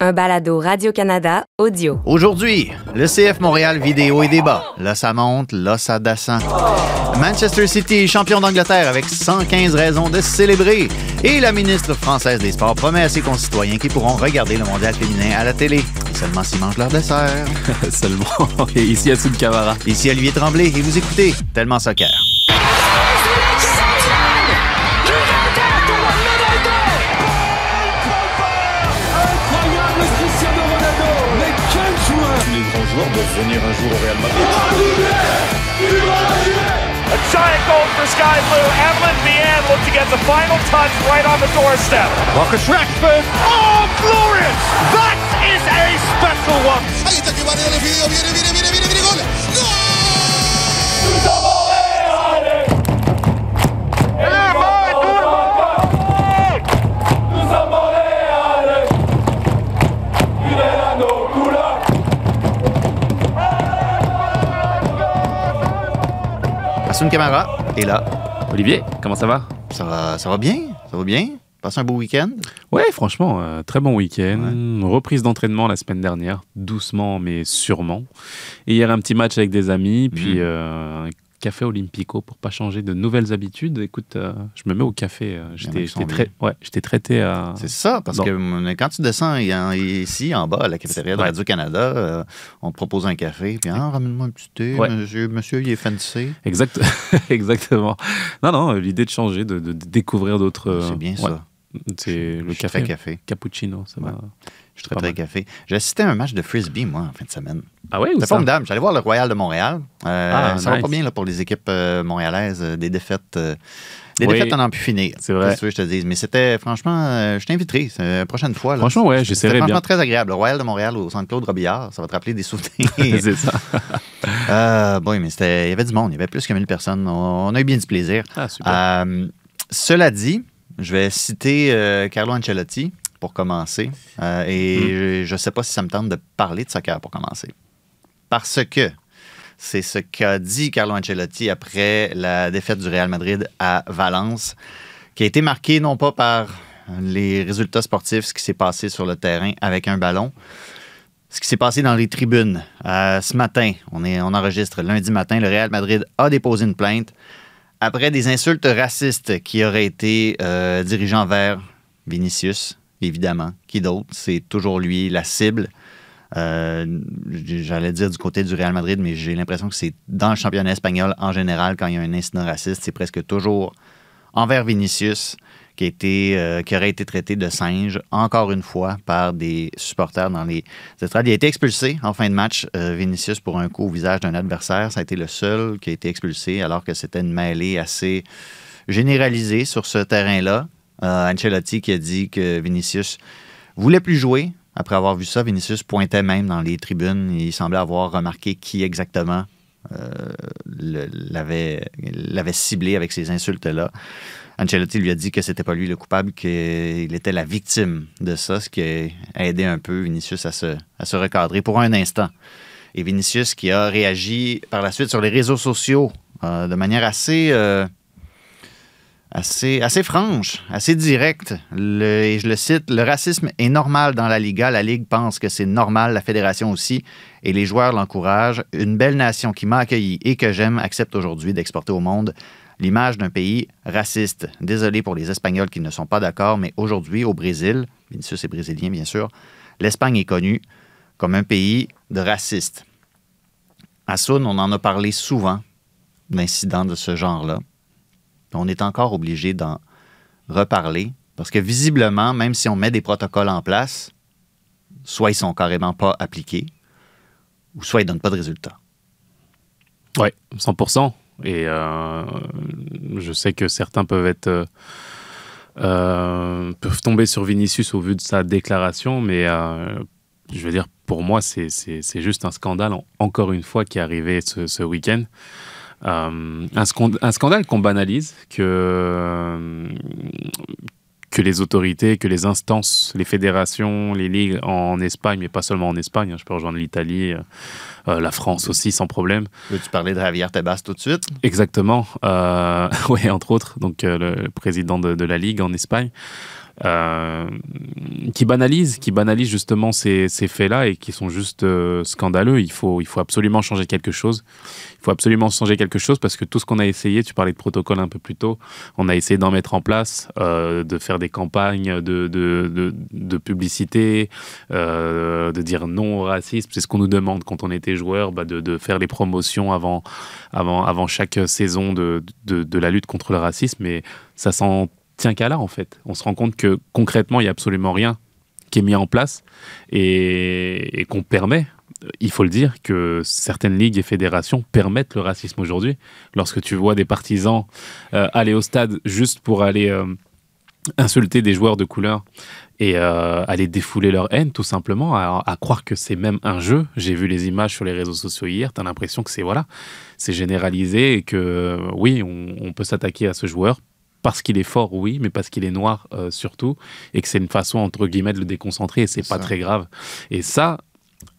un balado Radio-Canada audio. Aujourd'hui, le CF Montréal vidéo et débat. Là, ça monte, là, ça descend. Manchester City, champion d'Angleterre avec 115 raisons de célébrer. Et la ministre française des Sports promet à ses concitoyens qu'ils pourront regarder le mondial féminin à la télé. seulement s'ils mangent leur dessert. seulement. Et ici, à Camara. Ici, Olivier Tremblay. Et vous écoutez Tellement Soccer. Doivent venir un jour au Real Madrid. A giant goal for Sky Blue. Evelyn Vianne looked to get the final touch right on the doorstep. Marcus Rashford. Oh, glorious! That is a special one. Ahí está que viene, viene, viene, viene, viene, viene, Assun Camara est là. Olivier, comment ça va? Ça va, ça va bien, ça va bien. Passe un beau week-end Ouais, franchement, euh, très bon week-end. Reprise d'entraînement la semaine dernière, doucement mais sûrement. Et hier, un petit match avec des amis, puis mhm. euh, café Olympico pour pas changer de nouvelles habitudes. Écoute, euh, je me mets au café. Euh, j'étais ouais, traité à. C'est ça, parce que quand tu descends ici en bas à la cafétéria de Radio-Canada, euh, on te propose un café, puis ah, ramène-moi un petit thé, monsieur, monsieur, il est fancy. Exact, exactement. Non, non, l'idée de changer, de, découvrir d'autres. C'est bien ça. C'est le café. café. Cappuccino, ça va. Je suis très, très café. J'ai assisté à un match de frisbee, moi, en fin de semaine. Ah oui, C'est formidable. J'allais voir le Royal de Montréal. Euh, ah, ça va pas bien là, pour les équipes euh, montréalaises. Euh, des défaites. des défaites, on n'en pu finir. C'est vrai. Que je te dis. Mais c'était, franchement, je t'inviterai la prochaine fois. Là. Franchement, ouais, j'essaierai bien. franchement très agréable. Le Royal de Montréal au centre Claude Robillard, ça va te rappeler des souvenirs. c'est ça. bon, mais il y avait du monde. Il y avait plus que 1000 personnes. On, a eu bien du plaisir. Ah, super. cela dit, je vais citer Carlo Ancelotti pour commencer. Euh, et hmm. je ne sais pas si ça me tente de parler de soccer pour commencer. Parce que c'est ce qu'a dit Carlo Ancelotti après la défaite du Real Madrid à Valence, qui a été marqué non pas par les résultats sportifs, ce qui s'est passé sur le terrain avec un ballon, ce qui s'est passé dans les tribunes. Euh, ce matin, on, est, on enregistre lundi matin, le Real Madrid a déposé une plainte après des insultes racistes qui auraient été euh, dirigées envers Vinicius, évidemment. Qui d'autre? C'est toujours lui, la cible. Euh, j'allais dire du côté du Real Madrid, mais j'ai l'impression que c'est dans le championnat espagnol en général, quand il y a un incident raciste, c'est presque toujours envers Vinicius euh, qui aurait été traité de singe, encore une fois, par des supporters dans les. Il a été expulsé en fin de match, euh, Vinicius, pour un coup au visage d'un adversaire. Ça a été le seul qui a été expulsé, alors que c'était une mêlée assez généralisée sur ce terrain-là. Euh, Ancelotti qui a dit que Vinicius voulait plus jouer. Après avoir vu ça, Vinicius pointait même dans les tribunes. Il semblait avoir remarqué qui exactement l'avait ciblé avec ces insultes-là. Ancelotti lui a dit que c'était pas lui le coupable, qu'il était la victime de ça, ce qui a aidé un peu Vinicius à se, recadrer pour un instant. Et Vinicius qui a réagi par la suite sur les réseaux sociaux euh, de manière assez assez, assez franche, assez directe. et je le cite, le racisme est normal dans la Liga. La Ligue pense que c'est normal, la fédération aussi, et les joueurs l'encouragent. Une belle nation qui m'a accueilli et que j'aime accepte aujourd'hui d'exporter au monde l'image d'un pays raciste. Désolé pour les Espagnols qui ne sont pas d'accord, mais aujourd'hui, au Brésil, Vinicius est brésilien bien sûr, l'Espagne est connue comme un pays de racistes. À Soun, on en a parlé souvent d'incidents de ce genre-là on est encore obligé d'en reparler parce que visiblement, même si on met des protocoles en place, soit ils sont carrément pas appliqués, ou soit ils donnent pas de résultats. Oui, 100%. Et euh, je sais que certains peuvent être euh, euh, peuvent tomber sur Vinicius au vu de sa déclaration, mais je veux dire, pour moi, c'est juste un scandale, encore une fois, qui est arrivé ce, ce week-end. Euh, un, un, scandale qu'on banalise, que, que les autorités, que les instances, les fédérations, les ligues en Espagne, mais pas seulement en Espagne, hein, je peux rejoindre l'Italie, euh, euh, la France aussi, sans problème. Veux-tu parler de Javier Tebas tout de suite? Exactement, oui, entre autres, donc le président de, de, la Ligue en Espagne. Euh, qui banalisent, qui banalisent justement ces, faits-là et qui sont juste euh, scandaleux. Il faut, il faut absolument changer quelque chose. Il faut absolument changer quelque chose parce que tout ce qu'on a essayé, tu parlais de protocole un peu plus tôt, on a essayé d'en mettre en place, euh, de faire des campagnes de, publicité, de dire non au racisme. C'est ce qu'on nous demande quand on était joueur, bah, de, faire les promotions avant, avant, avant chaque saison de, de, la lutte contre le racisme. Mais ça s'en tient qu'à là, en fait. On se rend compte que concrètement, il n'y a absolument rien qui est mis en place et, qu'on permet il faut le dire que certaines ligues et fédérations permettent le racisme aujourd'hui. Lorsque tu vois des partisans euh, aller au stade juste pour aller euh, insulter des joueurs de couleur et euh, aller défouler leur haine, tout simplement, à, croire que c'est même un jeu. J'ai vu les images sur les réseaux sociaux hier, tu as l'impression que c'est voilà, c'est généralisé et que oui, on peut s'attaquer à ce joueur parce qu'il est fort, oui, mais parce qu'il est noir euh, surtout, et que c'est une façon entre guillemets de le déconcentrer, et c'est pas ça. très grave. Et ça,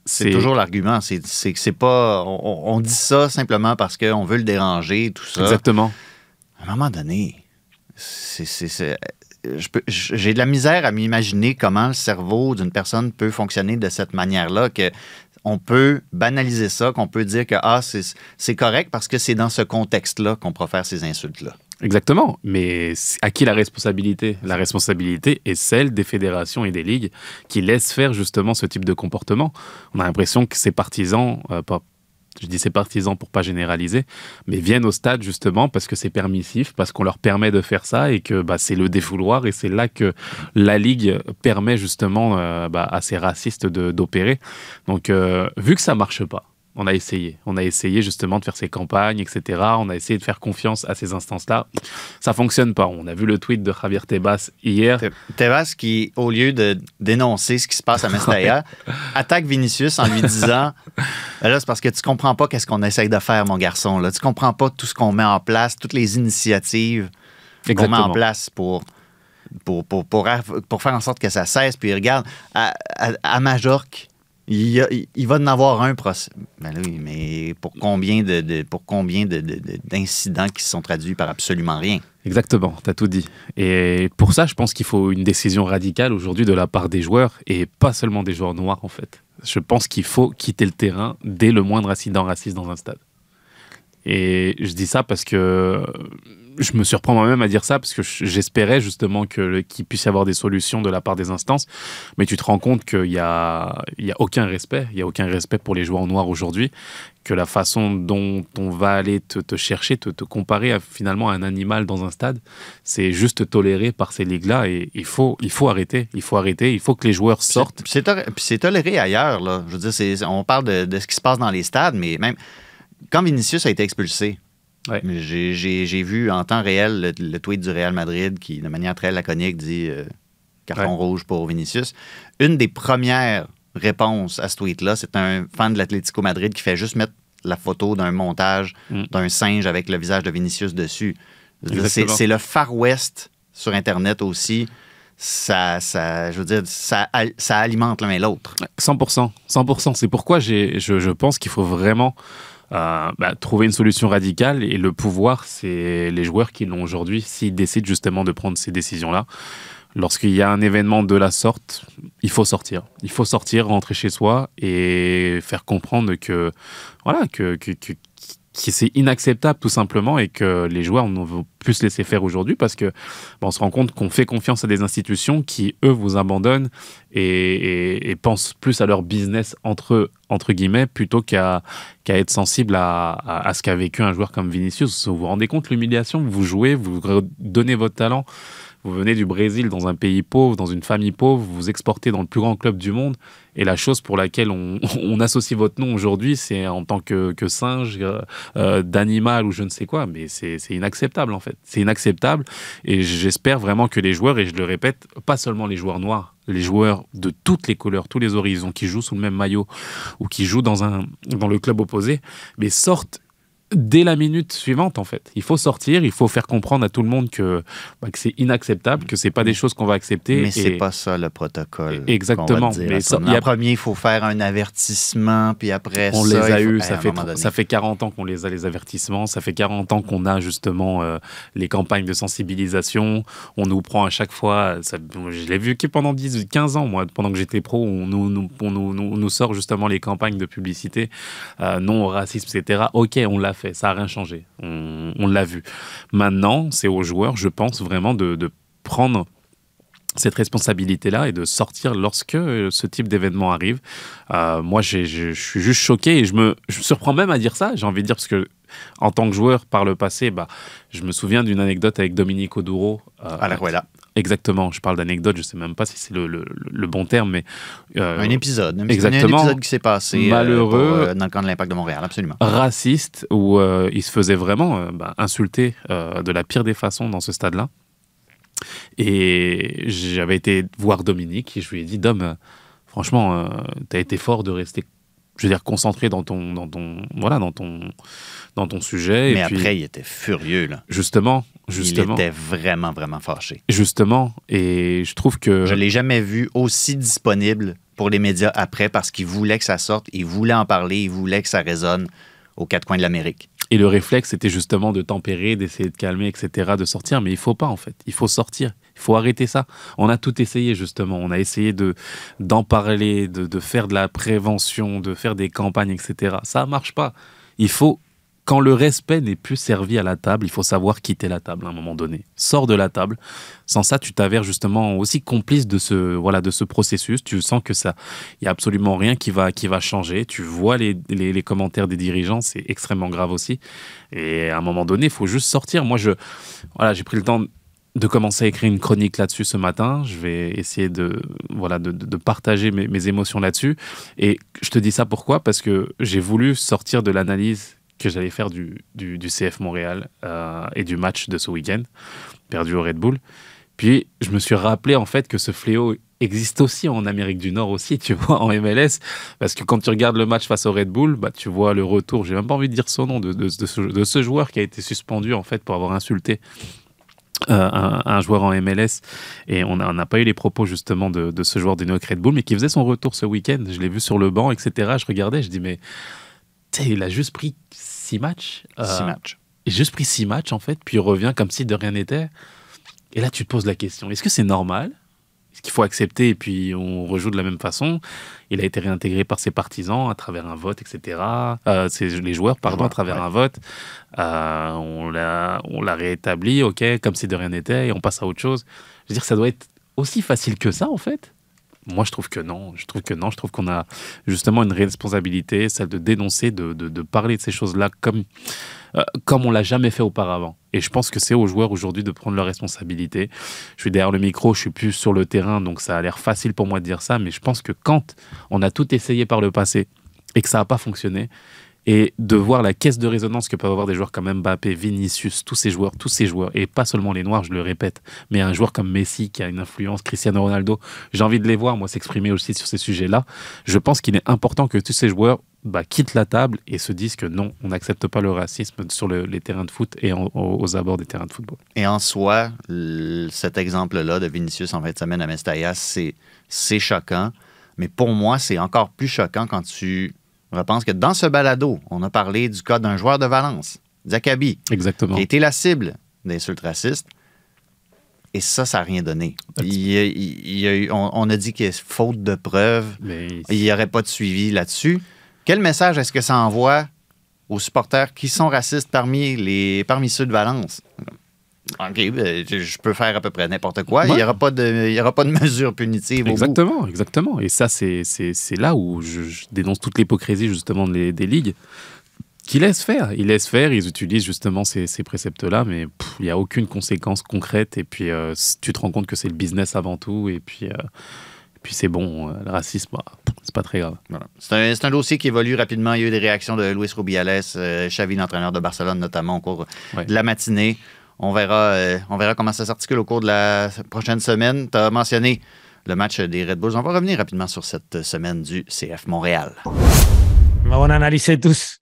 C'est toujours l'argument. C'est que c'est pas. On, on dit ça simplement parce qu'on veut le déranger, tout ça. exactement. À un moment donné, c'est- peux- j'ai de la misère à m'imaginer comment le cerveau d'une personne peut fonctionner de cette manière-là, que on peut banaliser ça, qu'on peut dire que ah, c'est c'est correct parce que c'est dans ce contexte-là qu'on profère ces insultes-là. Exactement, mais à qui la responsabilité? La responsabilité est celle des fédérations et des ligues qui laissent faire justement ce type de comportement. On a l'impression que ces partisans, euh, je dis ces partisans pour pas généraliser, mais viennent au stade justement parce que c'est permissif, parce qu'on leur permet de faire ça et que bah, c'est le défouloir et c'est là que la ligue permet justement euh, bah, à ces racistes d'opérer. Donc euh, vu que ça marche pas, on a essayé. On a essayé justement de faire ces campagnes, etc. On a essayé de faire confiance à ces instances-là. Ça fonctionne pas. On a vu le tweet de Javier Tebas hier. Te- Tebas qui, au lieu de dénoncer ce qui se passe à Mestalla, attaque Vinicius en lui disant là, c'est parce que tu comprends pas qu'est-ce qu'on essaye de faire, mon garçon. Là. Tu comprends pas tout ce qu'on met en place, toutes les initiatives qu'on met en place pour, pour, pour, pour, pour faire en sorte que ça cesse. Puis regarde, à, à, à Majorque, il, va en avoir un procès. Ben oui, mais pour combien de, pour combien de- de- de- d'incidents qui se sont traduits par absolument rien? Exactement, tu as tout dit. Et pour ça, je pense qu'il faut une décision radicale aujourd'hui de la part des joueurs et pas seulement des joueurs noirs en fait. Je pense qu'il faut quitter le terrain dès le moindre incident raciste dans un stade. Et je dis ça parce que je me surprends moi-même à dire ça parce que j'espérais justement que qu'il puisse y avoir des solutions de la part des instances, mais tu te rends compte qu'il y a, il y a aucun respect, il y a aucun respect pour les joueurs noirs aujourd'hui, que la façon dont on va aller te, te chercher, te, te comparer à, finalement à un animal dans un stade, c'est juste toléré par ces ligues-là et il faut, il faut arrêter, il faut arrêter, il faut que les joueurs sortent. Puis c'est toléré- ailleurs. Là. Je veux dire, on parle de, de ce qui se passe dans les stades, mais même quand Vinicius a été expulsé, Ouais. j'ai- vu en temps réel le, le tweet du Real Madrid qui, de manière très laconique, dit euh, carton Ouais. rouge pour Vinicius. Une des premières réponses à ce tweet-là, c'est un fan de l'Atlético Madrid qui fait juste mettre la photo d'un montage Mm. d'un singe avec le visage de Vinicius dessus. C'est le Far West sur Internet aussi. Ça, ça, je veux dire, ça, ça alimente l'un et l'autre. 100%, 100%. C'est pourquoi j'ai, je, je pense qu'il faut vraiment bah, trouver une solution radicale et le pouvoir, c'est les joueurs qui l'ont aujourd'hui s'ils décident justement de prendre ces décisions-là. Lorsqu'il y a un événement de la sorte, il faut sortir. Il faut sortir, rentrer chez soi et faire comprendre que voilà que, que- que c'est inacceptable tout simplement et que les joueurs ne vont plus se laisser faire aujourd'hui parce que bah, on se rend compte qu'on fait confiance à des institutions qui eux vous abandonnent et, et- et pensent plus à leur business entre eux, entre guillemets, plutôt qu'à qu'à être sensible à, à- à ce qu'a vécu un joueur comme Vinicius. Vous vous rendez compte l'humiliation Vous jouez, vous donnez votre talent, vous venez du Brésil dans un pays pauvre, dans une famille pauvre, vous vous exportez dans le plus grand club du monde, et la chose pour laquelle on, associe votre nom aujourd'hui, c'est en tant que, singe, euh, euh, d'animal ou je ne sais quoi, mais c'est inacceptable en fait. C'est inacceptable, et j'espère vraiment que les joueurs, et je le répète, pas seulement les joueurs noirs, les joueurs de toutes les couleurs, tous les horizons, qui jouent sous le même maillot ou qui jouent dans, un, dans le club opposé, mais sortent dès la minute suivante, en fait. Il faut sortir, il faut faire comprendre à tout le monde que, bah, que c'est inacceptable, que c'est pas des choses qu'on va accepter. Mais c'est pas ça le protocole. Exactement. dire Mais ça- ton- il y a- premier, il faut faire un avertissement, puis après On ça, les a faut- eus, Hey, ça fait, ça fait 40 ans qu'on les a, les avertissements, ça fait 40 ans qu'on a justement euh, les campagnes de sensibilisation, on nous prend à chaque fois, ça- je l'ai vu que pendant 10, 15 ans, moi, pendant que j'étais pro, on nous, nous- on nous, nous- nous sort justement les campagnes de publicité, euh, non au racisme, etc. Ok, on l'a ça n'a rien changé, on, l'a vu. Maintenant, c'est aux joueurs, je pense vraiment, de, prendre cette responsabilité-là et de sortir lorsque euh, ce type d'événement arrive. Euh, moi, je suis juste choqué et je me, surprends même à dire ça, j'ai envie de dire, parce que en tant que joueur, par le passé, bah, je me souviens d'une anecdote avec Dominique Oduro. euh, À la Ruella. Exactement, je parle d'anecdote, je sais même pas si c'est le, le- le bon terme, mais... euh, Un épisode. Exactement. Un épisode qui s'est passé euh, Malheureux. pour, euh, dans le camp de l'Impact de Montréal, absolument. raciste où euh, il se faisait vraiment bah, insulter de la pire des façons dans ce stade-là. Et j'avais été voir Dominique et je lui ai dit Dom, franchement, euh, t'as été fort de rester, je veux dire, concentré dans ton, dans ton, voilà, dans ton, dans ton sujet. Mais et puis, après, il était furieux. Là. justement, justement, Il était vraiment, vraiment fâché. justement, et je trouve que Je l'ai jamais vu aussi disponible pour les médias après parce qu'il voulait que ça sorte, il voulait en parler, il voulait que ça résonne aux quatre coins de l'Amérique. Et le réflexe, c'était justement de tempérer, d'essayer de calmer, etc., de sortir. Mais il faut pas, en fait. Il faut sortir. Il faut arrêter ça. On a tout essayé, justement. On a essayé de d'en parler, de, de faire de la prévention, de faire des campagnes, etc. Ça marche pas. Il faut, quand le respect n'est plus servi à la table, il faut savoir quitter la table à un moment donné. Sors de la table. Sans ça, tu t'avères justement aussi complice de ce, voilà, de ce processus. Tu sens que ça, il y a absolument rien qui va, qui va changer. Tu vois les, les, commentaires des dirigeants, c'est extrêmement grave aussi. Et à un moment donné, il faut juste sortir. Moi, je, voilà, j'ai pris le temps de commencer à écrire une chronique là-dessus ce matin. Je vais essayer de, voilà, de, de- partager mes émotions là-dessus. Et je te dis ça pourquoi? Parce que j'ai voulu sortir de l'analyse que j'allais faire du, du, du CF Montréal euh, et du match de ce week-end, perdu au Red Bull. Puis je me suis rappelé en fait que ce fléau existe aussi en Amérique du Nord aussi, tu vois, en MLS. Parce que quand tu regardes le match face au Red Bull, bah, tu vois le retour, j'ai même pas envie de dire son nom, de, de, ce, joueur qui a été suspendu en fait pour avoir insulté euh, un, joueur en MLS. Et on n'a pas eu les propos justement de, ce joueur des New Red Bull, mais qui faisait son retour ce week-end. Je l'ai vu sur le banc, etc. Je regardais, je dis, mais il a juste pris six matchs. euh, Six matchs. il a juste pris six matchs en fait, puis il revient comme si de rien n'était. Et là, tu te poses la question est-ce que c'est normal? Est-ce qu'il faut accepter et puis on rejoue de la même façon? Il a été réintégré par ses partisans à travers un vote, etc. Euh, c'est les joueurs, pardon, à travers ouais. un vote. Euh, on l'a on l'a réétabli, ok, comme si de rien n'était, et on passe à autre chose. Je veux dire, ça doit être aussi facile que ça en fait. Moi, je trouve que non. Je trouve que non. Je trouve qu'on a justement une responsabilité, celle de dénoncer, de, de, parler de ces choses-là comme, euh, comme on l'a jamais fait auparavant. Et je pense que c'est aux joueurs aujourd'hui de prendre leurs responsabilités. Je suis derrière le micro, je suis plus sur le terrain, donc ça a l'air facile pour moi de dire ça, mais je pense que quand on a tout essayé par le passé et que ça n'a pas fonctionné, et de voir la caisse de résonance que peuvent avoir des joueurs comme Mbappé, Vinicius, tous ces joueurs, tous ces joueurs, et pas seulement les Noirs, je le répète, mais un joueur comme Messi qui a une influence, Cristiano Ronaldo, j'ai envie de les voir, moi, s'exprimer aussi sur ces sujets-là. Je pense qu'il est important que tous ces joueurs bah, quittent la table et se disent que non, on n'accepte pas le racisme sur le- les terrains de foot et aux, abords des terrains de football. Et en soi, cet exemple-là de Vinicius en fin de semaine à Mestalla, c'est choquant. Mais pour moi, c'est encore plus choquant quand tu repenses que dans ce balado, on a parlé du cas d'un joueur de Valence, Zakabi, Exactement. qui a été la cible d'insultes racistes. Et ça, ça n'a rien donné. Il a- il y a eu- on, on a dit qu'il y a faute de preuves. Mais Il n'y aurait pas de suivi là-dessus. Quel message est-ce que ça envoie aux supporters qui sont racistes parmi, les, parmi ceux de Valence? OK, ben, je peux faire à peu près n'importe quoi. Il n'y aura, pas de- il y aura pas de mesure punitive au bout. Exactement, exactement. Et ça, c'est là où je, je dénonce toute l'hypocrisie justement des, des ligues qui laissent faire. Ils laissent faire, ils utilisent justement ces, ces préceptes-là, mais il n'y a aucune conséquence concrète. Et puis, euh, tu te rends compte que c'est le business avant tout. Et puis, euh, et puis c'est bon, euh, le racisme, bah, c'est pas très grave. Voilà. C'est un, dossier qui évolue rapidement. Il y a eu des réactions de Luis Rubiales, Xavi, l'entraîneur de Barcelone, notamment au cours Ouais. de la matinée. On verra, euh, on verra comment ça s'articule au cours de la prochaine semaine. Tu as mentionné le match des Red Bulls. On va revenir rapidement sur cette semaine du CF Montréal. Van a analizar tous.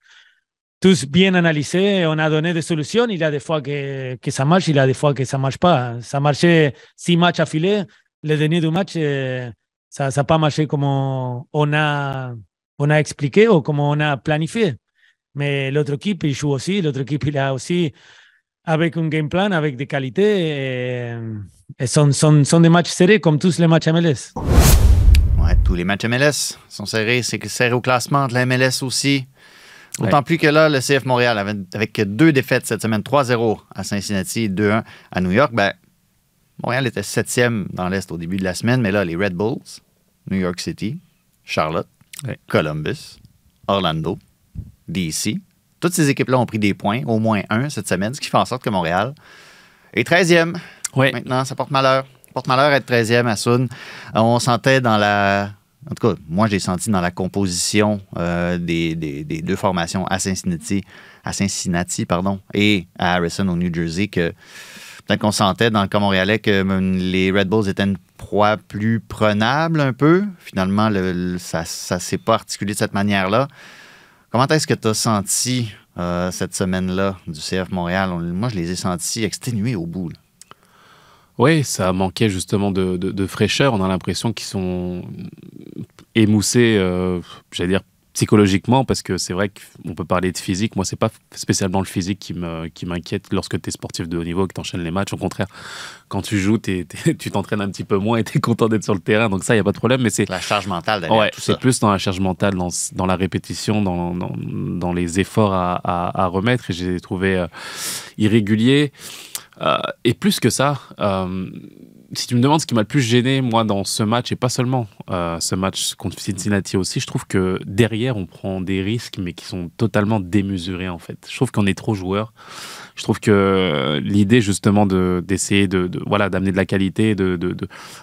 tous bien analysé, on a donné des solutions. Il y a des fois que, que ça marche, il y a des fois que ça marche pas. Ça marchait six matchs affilés. Le dernier du match, euh, ça n'a pas marché comme on a, on a expliqué ou comme on a planifié. Mais l'autre équipe, il joue aussi. L'autre équipe, il a aussi avec un game plan, avec des qualités. Et, et sont, sont, sont des matchs serrés comme tous les matchs MLS. Ouais, tous les matchs MLS sont serrés. C'est serré au classement de la MLS aussi. D'autant plus que là, le CF Montréal, avait, avec deux défaites cette semaine, 3-0 à Cincinnati et 2-1 à New York, ben, Montréal était septième dans l'Est au début de la semaine, mais là, les Red Bulls, New York City, Charlotte, Ouais. Columbus, Orlando, DC, toutes ces équipes-là ont pris des points, au moins un cette semaine, ce qui fait en sorte que Montréal est 13e. Ouais. Maintenant, ça porte malheur. Ça porte malheur être 13e à Sun. On sentait dans la. En tout cas, moi, j'ai senti dans la composition euh, des, des- des deux formations à Cincinnati, à Cincinnati pardon, et à Harrison au New Jersey que peut-être qu'on sentait dans le cas montréalais que hum, les Red Bulls étaient une proie plus prenable un peu. Finalement, le- le- ça ne s'est pas articulé de cette manière-là. Comment est-ce que tu as senti euh, cette semaine-là du CF Montréal? On- moi, je les ai sentis exténués au bout. Oui, ça manquait justement de fraîcheur. On a l'impression qu'ils sont émoussés, euh, j'allais dire psychologiquement, parce que c'est vrai qu'on peut parler de physique. Moi, c'est pas spécialement le physique qui me- qui m'inquiète lorsque tu es sportif de haut niveau et que tu enchaînes les matchs. Au contraire, quand tu joues, tu t'entraînes un petit peu moins et tu es content d'être sur le terrain. Donc ça, il n'y a pas de problème. Mais c'est La charge mentale derrière Ouais, tout ça. c'est plus dans la charge mentale, dans, dans la répétition, dans, dans, dans les efforts à, à- à remettre. Et j'ai trouvé euh, irrégulier. Euh, et plus que ça, euh, si tu me demandes ce qui m'a le plus gêné, moi, dans ce match, et pas seulement euh, ce match contre Cincinnati aussi, je trouve que derrière, on prend des risques, mais qui sont totalement démesurés, en fait. Je trouve qu'on est trop joueurs. Je trouve que euh, l'idée, justement, de- d'essayer de, de- voilà, d'amener de la qualité, de, de,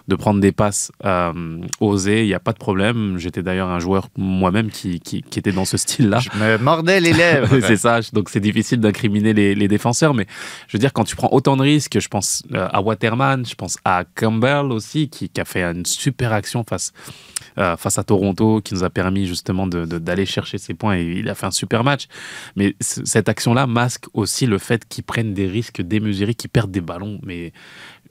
de, prendre des passes euh, osées, il n'y a pas de problème. J'étais d'ailleurs un joueur moi-même qui, qui, qui était dans ce style-là. Je me mordais les lèvres. c'est ça, donc c'est difficile d'incriminer les, les défenseurs, mais je veux dire, quand tu prends autant de risques, je pense euh, à Waterman, je pense à Campbell aussi, qui, qui a fait une super action face, euh, face à Toronto, qui nous a permis justement d'aller chercher ses points, et il a fait un super match. Mais cette action-là masque aussi le fait qu'ils prennent des risques démesurés, qu'ils perdent des ballons, mais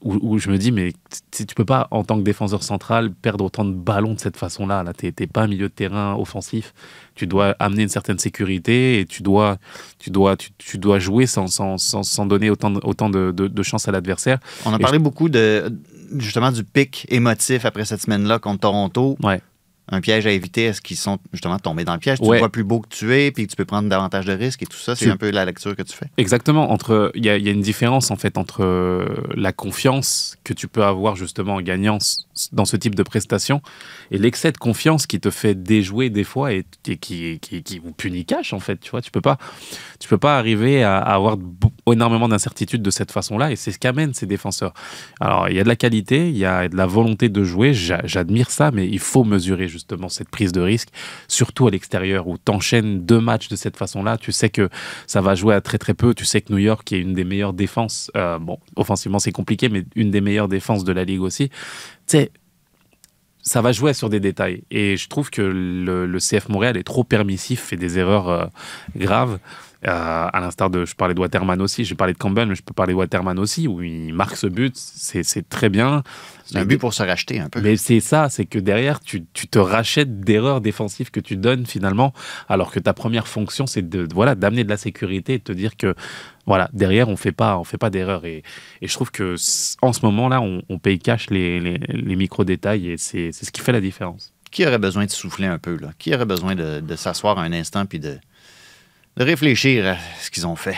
où, où je me dis, mais tu peux pas, en tant que défenseur central, perdre autant de ballons de cette façon-là. Là, t'es t'es pas un milieu de terrain offensif. Tu dois amener une certaine sécurité et tu dois, tu dois, tu, tu dois jouer sans, sans, sans, sans donner autant de, autant de, de, de chance à l'adversaire. On a parlé beaucoup de justement du pic émotif après cette semaine-là contre Toronto. Ouais. Un piège à éviter, est-ce qu'ils sont justement tombés dans le piège? Tu Ouais. te vois plus beau que tu es, puis tu peux prendre davantage de risques et tout ça. C'est Tu- un peu la lecture que tu fais. Exactement. Entre, il y a, il y a une différence en fait entre euh, la confiance que tu peux avoir justement en gagnant dans ce type de prestation et l'excès de confiance qui te fait déjouer des fois et, et qui, qui, qui vous punit cash en fait. Tu vois, tu peux pas, tu peux pas arriver à, à avoir beau- énormément d'incertitudes de cette façon-là et c'est ce qu'amènent ces défenseurs. Alors il y a de la qualité, il y a de la volonté de jouer. J'a- J'admire ça, mais il faut mesurer justement cette prise de risque, surtout à l'extérieur où t'enchaînes deux matchs de cette façon-là. Tu sais que ça va jouer à très très peu. Tu sais que New York est une des meilleures défenses. euh, bon, offensivement c'est compliqué, mais une des meilleures défenses de la ligue aussi. Tu sais, ça va jouer sur des détails. Et je trouve que le, le CF Montréal est trop permissif, fait des erreurs euh, graves. Euh, à l'instar de, je parlais de Waterman aussi, j'ai parlé de Campbell, mais je peux parler de Waterman aussi, où il marque ce but, c'est très bien. C'est un Mais- but pour se racheter un peu. mais c'est ça, c'est que derrière, tu, tu te rachètes d'erreurs défensives que tu donnes finalement, alors que ta première fonction, c'est de voilà d'amener de la sécurité et de te dire que voilà derrière, on fait pas on fait pas d'erreurs. Et, et je trouve que en ce moment-là, on, on paye cash les, les, les micro détails et c'est c'est ce qui fait la différence. Qui aurait besoin de souffler un peu? Là? Qui aurait besoin de, de s'asseoir un instant puis de, de réfléchir à ce qu'ils ont fait?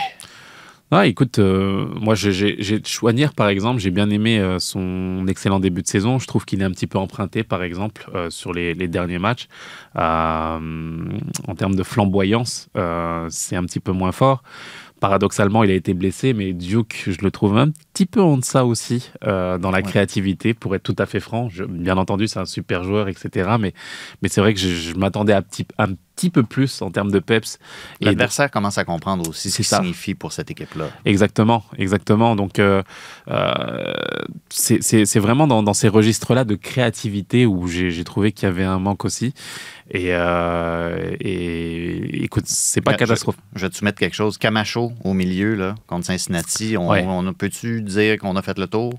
Ah, écoute, euh, moi, j'ai- Chouanière, par exemple, j'ai bien aimé euh, son excellent début de saison. Je trouve qu'il est un petit peu emprunté, par exemple, euh, sur les, les derniers matchs. En termes de flamboyance, c'est un petit peu moins fort. Paradoxalement, il a été blessé, mais Duke, je le trouve un petit peu en deçà aussi dans la Ouais. créativité, pour être tout à fait franc. Je- bien entendu, c'est un super joueur, etc. Mais, mais c'est vrai que je, je m'attendais à, petit- un petit peu plus en termes de peps. De- L'adversaire commence à comprendre aussi ce qui ça. signifie pour cette équipe-là. Exactement, exactement. Donc, euh, euh, c'est vraiment dans, dans ces registres-là de créativité où j'ai trouvé qu'il y avait un manque aussi. Et, euh, et écoute, c'est pas Ben, catastrophique. Je vais te soumettre quelque chose. Camacho au milieu, là, contre Cincinnati, on, Ouais. on peut-tu dire qu'on a fait le tour?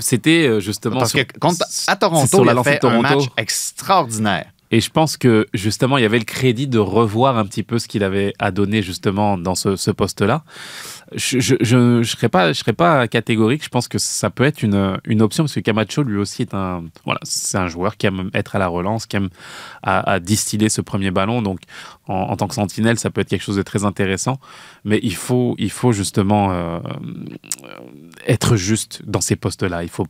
C'était euh, justement. Parce sur- que contre, à Toronto, sur il la a lancée de fait un Toronto. match extraordinaire. Et je pense que justement, il y avait le crédit de revoir un petit peu ce qu'il avait à donner justement dans ce, poste-là. Je je, je, je serais pas catégorique. Je pense que ça peut être une, option parce que Camacho lui aussi est un voilà c'est un joueur qui aime être à la relance, qui aime à, distiller ce premier ballon. Donc en, tant que sentinelle, ça peut être quelque chose de très intéressant. Mais il faut il faut justement euh, être juste dans ces postes-là. Il faut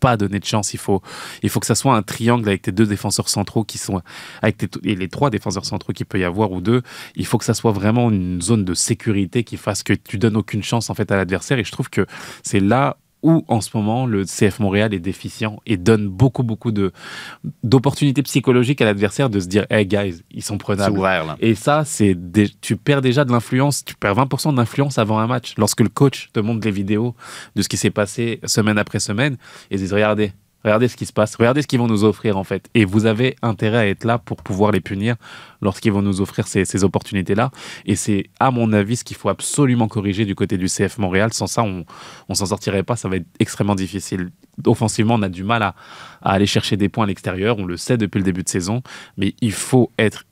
pas donner de chance. Il faut, il faut que ça soit un triangle avec tes deux défenseurs centraux qui sont, avec et les trois défenseurs centraux qu'il peut y avoir ou deux. Il faut que ça soit vraiment une zone de sécurité qui fasse que tu donnes aucune chance en fait à l'adversaire. Et je trouve que c'est là où en ce moment le CF Montréal est déficient et donne beaucoup beaucoup de d'opportunités psychologiques à l'adversaire de se dire hey guys ils sont prenables ouvert, là. et ça, c'est tu perds déjà de l'influence, tu perds 20% d'influence avant un match. Lorsque le coach te montre les vidéos de ce qui s'est passé semaine après semaine, et disent regardez, regardez ce qui se passe, regardez ce qu'ils vont nous offrir en fait. Et vous avez intérêt à être là pour pouvoir les punir lorsqu'ils vont nous offrir ces, opportunités-là. Et c'est, à mon avis, ce qu'il faut absolument corriger du côté du CF Montréal. Sans ça, on, on s'en sortirait pas. Ça va être extrêmement difficile. Offensivement, on a du mal à aller chercher des points à l'extérieur. On le sait depuis le début de saison. Mais il faut être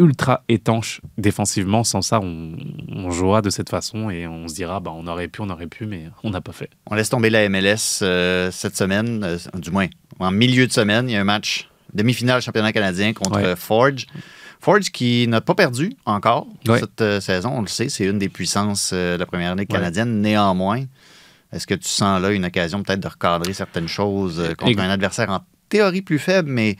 ultra étanche défensivement. Sans ça, on, on jouera de cette façon et on se dira, bah, on aurait pu, on aurait pu, mais on n'a pas fait. On laisse tomber la MLS euh, cette semaine, euh, du moins en milieu de semaine. Il y a un match demi-finale championnat canadien contre Ouais. Forge. Forge qui n'a pas perdu encore Ouais. cette euh, saison, on le sait, c'est une des puissances de la première ligue Ouais. canadienne. Néanmoins, est-ce que tu sens là une occasion peut-être de recadrer certaines choses contre Et- un adversaire en théorie plus faible, mais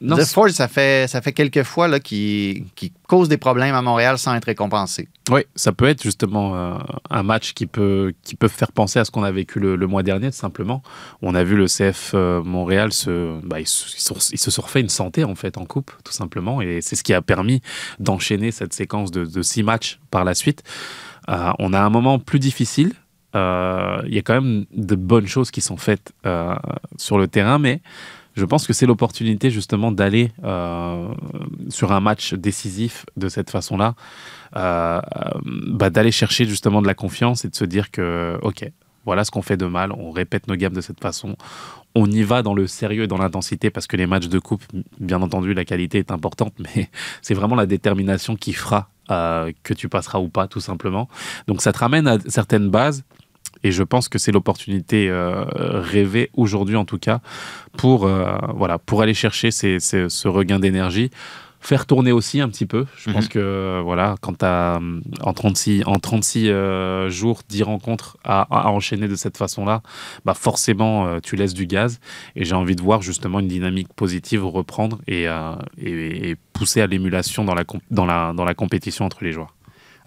Non, The Forge, ça fait, ça fait quelques fois qui, qui cause des problèmes à Montréal sans être récompensé. Oui, ça peut être justement euh, un match qui peut, qui peut faire penser à ce qu'on a vécu le, le mois dernier, tout simplement. On a vu le CF euh, Montréal se, bah, ils, se- ils se- une santé en fait en coupe, tout simplement, et c'est ce qui a permis d'enchaîner cette séquence de, de six matchs par la suite. Euh, on a un moment plus difficile. Euh, Il y a quand même de bonnes choses qui sont faites sur le terrain, mais je pense que c'est l'opportunité justement d'aller euh, sur un match décisif de cette façon-là, euh, bah, d'aller chercher justement de la confiance et de se dire que, ok, voilà ce qu'on fait de mal, on répète nos gammes de cette façon, on y va dans le sérieux et dans l'intensité parce que les matchs de coupe, bien entendu, la qualité est importante, mais c'est vraiment la détermination qui fera euh, que tu passeras ou pas, tout simplement. Donc ça te ramène à certaines bases. Et je pense que c'est l'opportunité euh, rêvée aujourd'hui, en tout cas, pour, euh, voilà, pour aller chercher ces- ces- ce regain d'énergie. Faire tourner aussi un petit peu. Je Mhm. pense que euh, voilà, quand tu as en 36, en 36 euh, jours, 10 rencontres à, à enchaîner de cette façon-là, bah forcément, euh, tu laisses du gaz. Et j'ai envie de voir justement une dynamique positive reprendre et, euh, et, et pousser à l'émulation dans la, dans, la, dans la compétition entre les joueurs.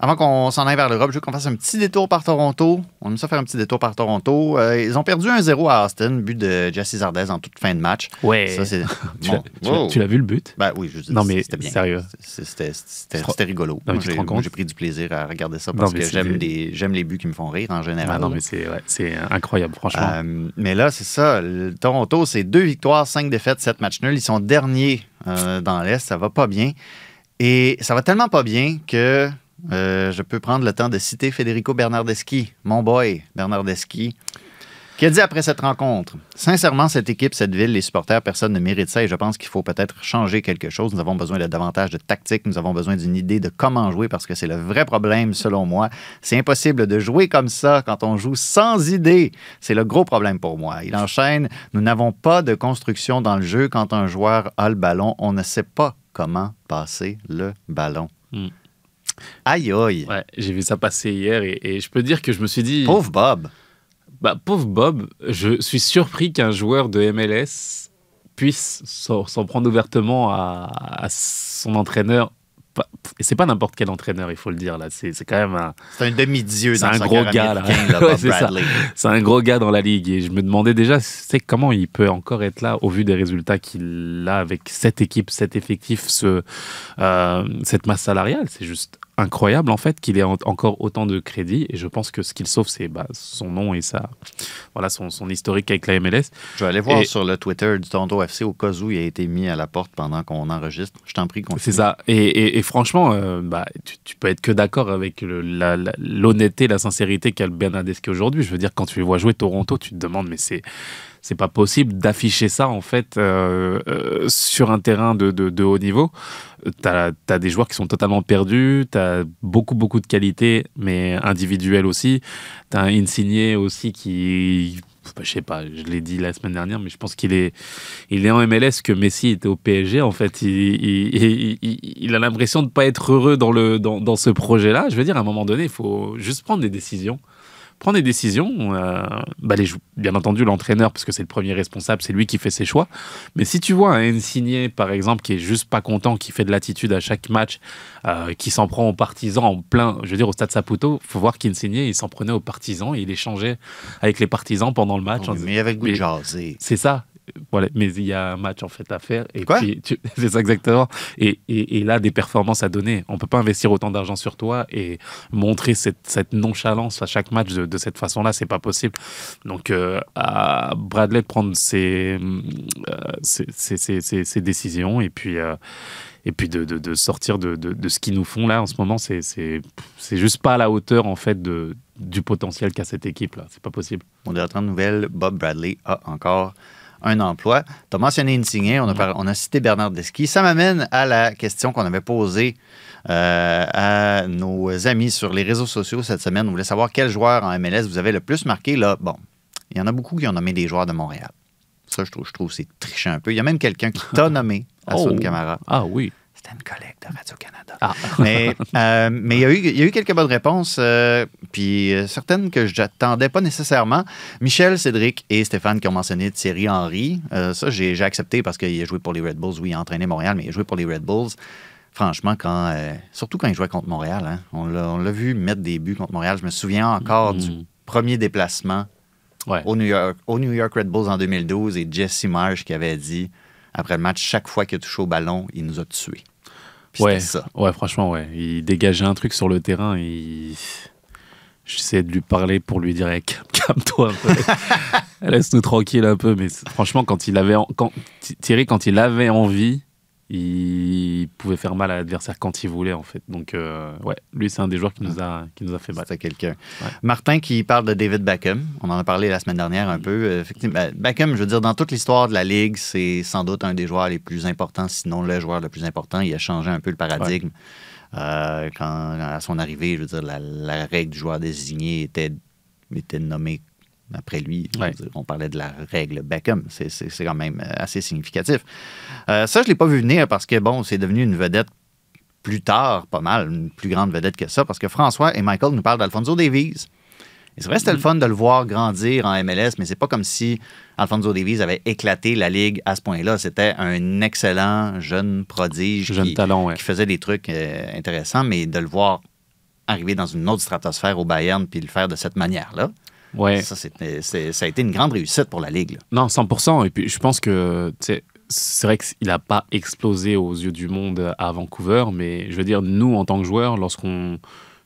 Avant qu'on s'en aille vers l'Europe, je veux qu'on fasse un petit détour par Toronto. On aime ça faire un petit détour par Toronto. Euh, ils ont perdu 1-0 à Austin, but de Jesse Zardez en toute fin de match. Ouais. Ça, c'est. tu bon. l'as- tu l'as- Wow. tu l'as vu le but? Ben oui, je veux dire, Non, mais c'était bien. sérieux. C'était c'était- c'était rigolo. j'ai- rends moi, compte? j'ai pris du plaisir à regarder ça parce que j'aime les, j'aime les buts qui me font rire en général. Ah non, mais c'est ouais, c'est incroyable, franchement. Euh, mais là, c'est ça. Le Toronto, c'est deux victoires, cinq défaites, sept matchs nuls. Ils sont derniers euh, dans l'Est. Ça va pas bien. Et ça va tellement pas bien que euh, je peux prendre le temps de citer Federico Bernardeschi, mon boy Bernardeschi, qui a dit après cette rencontre Sincèrement, cette équipe, cette ville, les supporters, personne ne mérite ça et je pense qu'il faut peut-être changer quelque chose. Nous avons besoin de davantage de tactique, nous avons besoin d'une idée de comment jouer parce que c'est le vrai problème selon moi. C'est impossible de jouer comme ça quand on joue sans idée. C'est le gros problème pour moi. Il enchaîne Nous n'avons pas de construction dans le jeu. Quand un joueur a le ballon, on ne sait pas comment passer le ballon. Hmm. Aïe aïe. Ouais, j'ai vu ça passer hier et, et je peux dire que je me suis dit. Pauvre Bob. Bah, pauvre Bob, je suis surpris qu'un joueur de MLS puisse s'en prendre ouvertement à, à son entraîneur et c'est pas n'importe quel entraîneur, il faut le dire là. C'est quand même un, C'est un demi-dieu C'est un gros gars, là. Ouais, c'est un gros gars dans la ligue. Et je me demandais déjà, c'est comment il peut encore être là au vu des résultats qu'il a avec cette équipe, cet effectif, ce, euh, cette masse salariale? C'est juste incroyable en fait qu'il ait en- encore autant de crédit. Et je pense que ce qu'il sauve, c'est bah, son nom et sa, voilà, son, son historique avec la MLS. Je vais aller voir Et- sur le Twitter du Toronto FC au cas où il a été mis à la porte pendant qu'on enregistre. Je t'en prie. C'est ça. Et, et- et franchement, euh, bah, tu, tu peux être que d'accord avec le- la- la- l'honnêteté, la, sincérité qu'a le Bernardeschi aujourd'hui. Je veux dire, quand tu les vois jouer Toronto, tu te demandes, mais c'est c'est pas possible d'afficher ça en fait euh, euh, sur un terrain de, de- haut niveau. Tu as, des joueurs qui sont totalement perdus, tu as beaucoup beaucoup de qualité, mais individuelles aussi. Tu as un Insigné aussi qui, je sais pas, je l'ai dit la semaine dernière, mais je pense qu'il est, il est en MLS que Messi était au PSG. En fait, il, il- il- a l'impression de pas être heureux dans, le, dans, dans ce projet-là. Je veux dire, à un moment donné, il faut juste prendre des décisions. Prendre des décisions, euh, bah les bien entendu l'entraîneur, parce que c'est le premier responsable, c'est lui qui fait ses choix. Mais si tu vois un Insigné, par exemple, qui est juste pas content, qui fait de l'attitude à chaque match, euh, qui s'en prend aux partisans en plein, je veux dire au stade Saputo, faut voir qu'Insigné, il s'en prenait aux partisans et il échangeait avec les partisans pendant le match. disant- mais Mais- jaser. c'est ça. Voilà, mais il y a un match en fait à faire. Et Quoi? c'est ça exactement. Et, et, et là, des performances à donner. On peut pas investir autant d'argent sur toi et montrer cette, cette nonchalance à chaque match de, de cette façon-là, c'est pas possible. Donc, euh, à Bradley de prendre ses, euh, ses, ses- ses- ses- ses décisions et puis. euh, et puis de, de- de sortir de, de- de ce qu'ils nous font là en ce moment, c'est c'est c'est juste pas à la hauteur en fait de, du potentiel qu'a cette équipe là. C'est pas possible. Mon directeur de nouvelles, Bob Bradley, a encore un emploi. Tu as mentionné Insigné, on a, par- on a cité Bernard Deschi. Ça m'amène à la question qu'on avait posée euh, à nos amis sur les réseaux sociaux cette semaine. On voulait savoir quel joueur en MLS vous avez le plus marqué. Là, bon, il y en a beaucoup qui ont nommé des joueurs de Montréal. Ça, je trouve, je trouve c'est tricher un peu. Il y a même quelqu'un qui t'a nommé, Assun Oh. Camara. Ah oui. C'était une collègue de Radio-Canada. Ah. Mais euh, mais il, y a eu, il y a eu quelques bonnes réponses, euh, puis euh, certaines que je n'attendais pas nécessairement. Michel, Cédric et Stéphane qui ont mentionné Thierry Henry. Euh, ça, j'ai accepté parce qu'il a joué pour les Red Bulls. Oui, il a entraîné Montréal, mais il a joué pour les Red Bulls. Franchement, quand, surtout quand il jouait contre Montréal, hein, on l'a vu mettre des buts contre Montréal. Je me souviens encore du Mm. premier déplacement Ouais. au New, York, au New York Red Bulls en 2012 et Jesse Marsh qui avait dit après le match, chaque fois qu'il a touché au ballon, il nous a tués. Puis Ouais, ça. ouais, franchement, ouais. Il dégageait un truc sur le terrain. Il... J'essayais de lui parler pour lui dire hey, calme-toi un peu. Laisse-nous tranquille un peu. Mais franchement, quand il avait en- quand... Thierry, quand il avait envie, il pouvait faire mal à l'adversaire quand il voulait, en fait. Donc, euh, ouais, lui, c'est un des joueurs qui nous a, qui nous a fait mal. C'était quelqu'un. Ouais. Martin qui parle de David Beckham. On en a parlé la semaine dernière un peu. Euh, Effectivement, Beckham, je veux dire, dans toute l'histoire de la Ligue, c'est sans doute un des joueurs les plus importants, sinon le joueur le plus important. Il a changé un peu le paradigme. Euh, quand, à son arrivée, je veux dire, la, la règle du joueur désigné était, était nommée après lui. Ouais. dire, on parlait de la règle Beckham. C'est- quand même euh, assez significatif. Euh, ça, je ne l'ai pas vu venir parce que, bon, c'est devenu une vedette plus tard, pas mal, une plus grande vedette que ça, parce que François et Michael nous parlent d'Alfonso Davies. Et c'est vrai, c'était le fun de le voir grandir en MLS, mais c'est pas comme si Alfonso Davies avait éclaté la ligue à ce point-là. C'était un excellent jeune prodige Jeune qui, talent, ouais. qui faisait des trucs euh, intéressants, mais de le voir arriver dans une autre stratosphère au Bayern puis le faire de cette manière-là, Ouais. ça, ça a été une grande réussite pour la ligue. là. Non, 100%. Et puis, je pense que c'est vrai qu'il n'a pas explosé aux yeux du monde à Vancouver, mais je veux dire, nous, en tant que joueurs, lorsqu'on.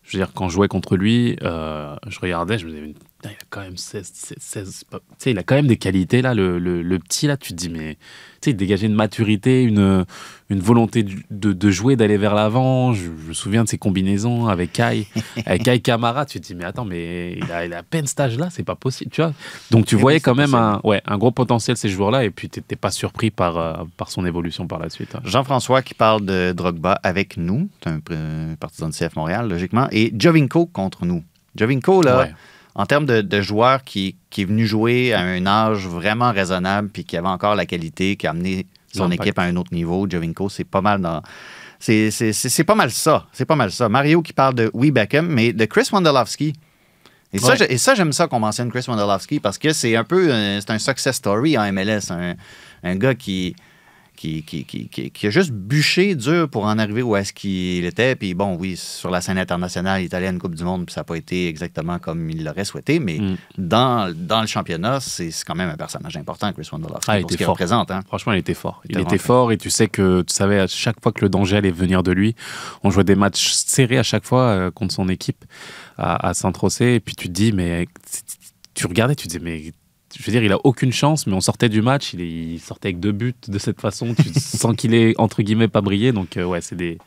Je veux dire, quand je jouais contre lui, euh, je regardais, je me disais, il a quand même 16, 16, 16 pas- tu sais, il a quand même des qualités, là, le, le- le petit, là, tu te dis, mais, sais, il dégageait une maturité, une, une volonté de, de jouer, d'aller vers l'avant. Je, je me souviens de ses combinaisons avec Kai, avec Kai Kamara, tu te dis, mais attends, mais il a, il a à peine cet âge-là, c'est pas possible, tu vois. Donc, tu Eh voyais quand même possible. un, ouais, un gros potentiel, ces joueurs-là, et puis t'étais pas surpris par, euh, par son évolution par la suite. hein. Jean-François qui parle de Drogba avec nous, c'est un pr- partisan de CF Montréal, logiquement, et Jovinko contre nous. Jovinko, là, Ouais. En termes de, de joueur qui, qui est venu jouer à un âge vraiment raisonnable, puis qui avait encore la qualité, qui a amené son équipe à un autre niveau, Jovinko, c'est pas mal dans. C'est pas mal ça. C'est pas mal ça. Mario qui parle de oui Beckham, mais de Chris Wondolowski. Et ça, Ouais. j'aime ça qu'on mentionne Chris Wondolowski parce que c'est un peu c'est un success story en MLS. Un, un gars qui, qui, qui, qui, qui- qui a juste bûché dur pour en arriver où est-ce qu'il était. Puis bon, oui, sur la scène internationale italienne, Coupe du Monde, puis ça n'a pas été exactement comme il l'aurait souhaité, mais Mm. dans, dans le championnat, c'est c'est quand même un personnage important, Chris Wondolowski, Ah, pour ce qu'il représente. Hein. Franchement, il était fort. Il était fort et tu sais que tu savais à chaque fois que le danger allait venir de lui. On jouait des matchs serrés à chaque fois euh, contre son équipe à, à Saint-Trocé. Et puis tu te dis, mais tu regardais, tu te dis, mais je veux dire, il a aucune chance, mais on sortait du match, il, est- il sortait avec deux buts de cette façon. Tu sens qu'il est entre guillemets pas brillé. Donc euh, ouais, c'est des,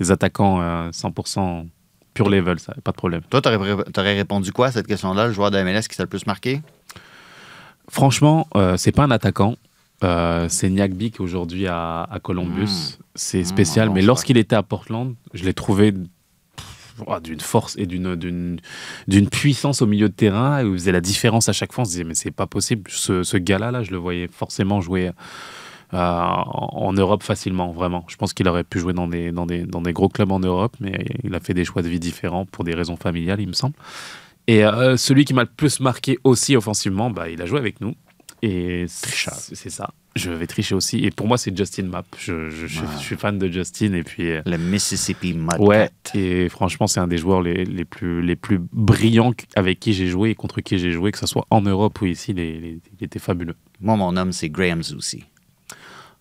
des attaquants euh, 100% pure level, ça, pas de problème. Toi, tu aurais, répondu quoi à cette question-là, le joueur de MLS qui t'a le plus marqué? Franchement, euh, c'est pas un attaquant. Euh, c'est Niakbi qui aujourd'hui à, à Columbus. C'est Mmh, spécial, mais lorsqu'il était à Portland, je l'ai trouvé oh, d'une force et d'une, puissance au milieu de terrain. où Il faisait la différence à chaque fois. On se disait, mais c'est pas possible. Ce, ce gars-là, là, je le voyais forcément jouer euh, en, en Europe facilement, vraiment. Je pense qu'il aurait pu jouer dans des, dans, des, dans des gros clubs en Europe, mais il a fait des choix de vie différents pour des raisons familiales, il me semble. Et euh, celui qui m'a le plus marqué aussi offensivement, bah, il a joué avec nous. Et c'est ça. Je vais tricher aussi. Et pour moi, c'est Justin Mapp. Je, je- je suis- Ouais. je suis fan de Justin. Et puis, euh, Le Mississippi Mudcat. ouais. Et franchement, c'est un des joueurs les, les plus, les plus brillants avec qui j'ai joué et contre qui j'ai joué, que ce soit en Europe ou ici. il était fabuleux. Moi, mon homme, c'est Graham Zusi.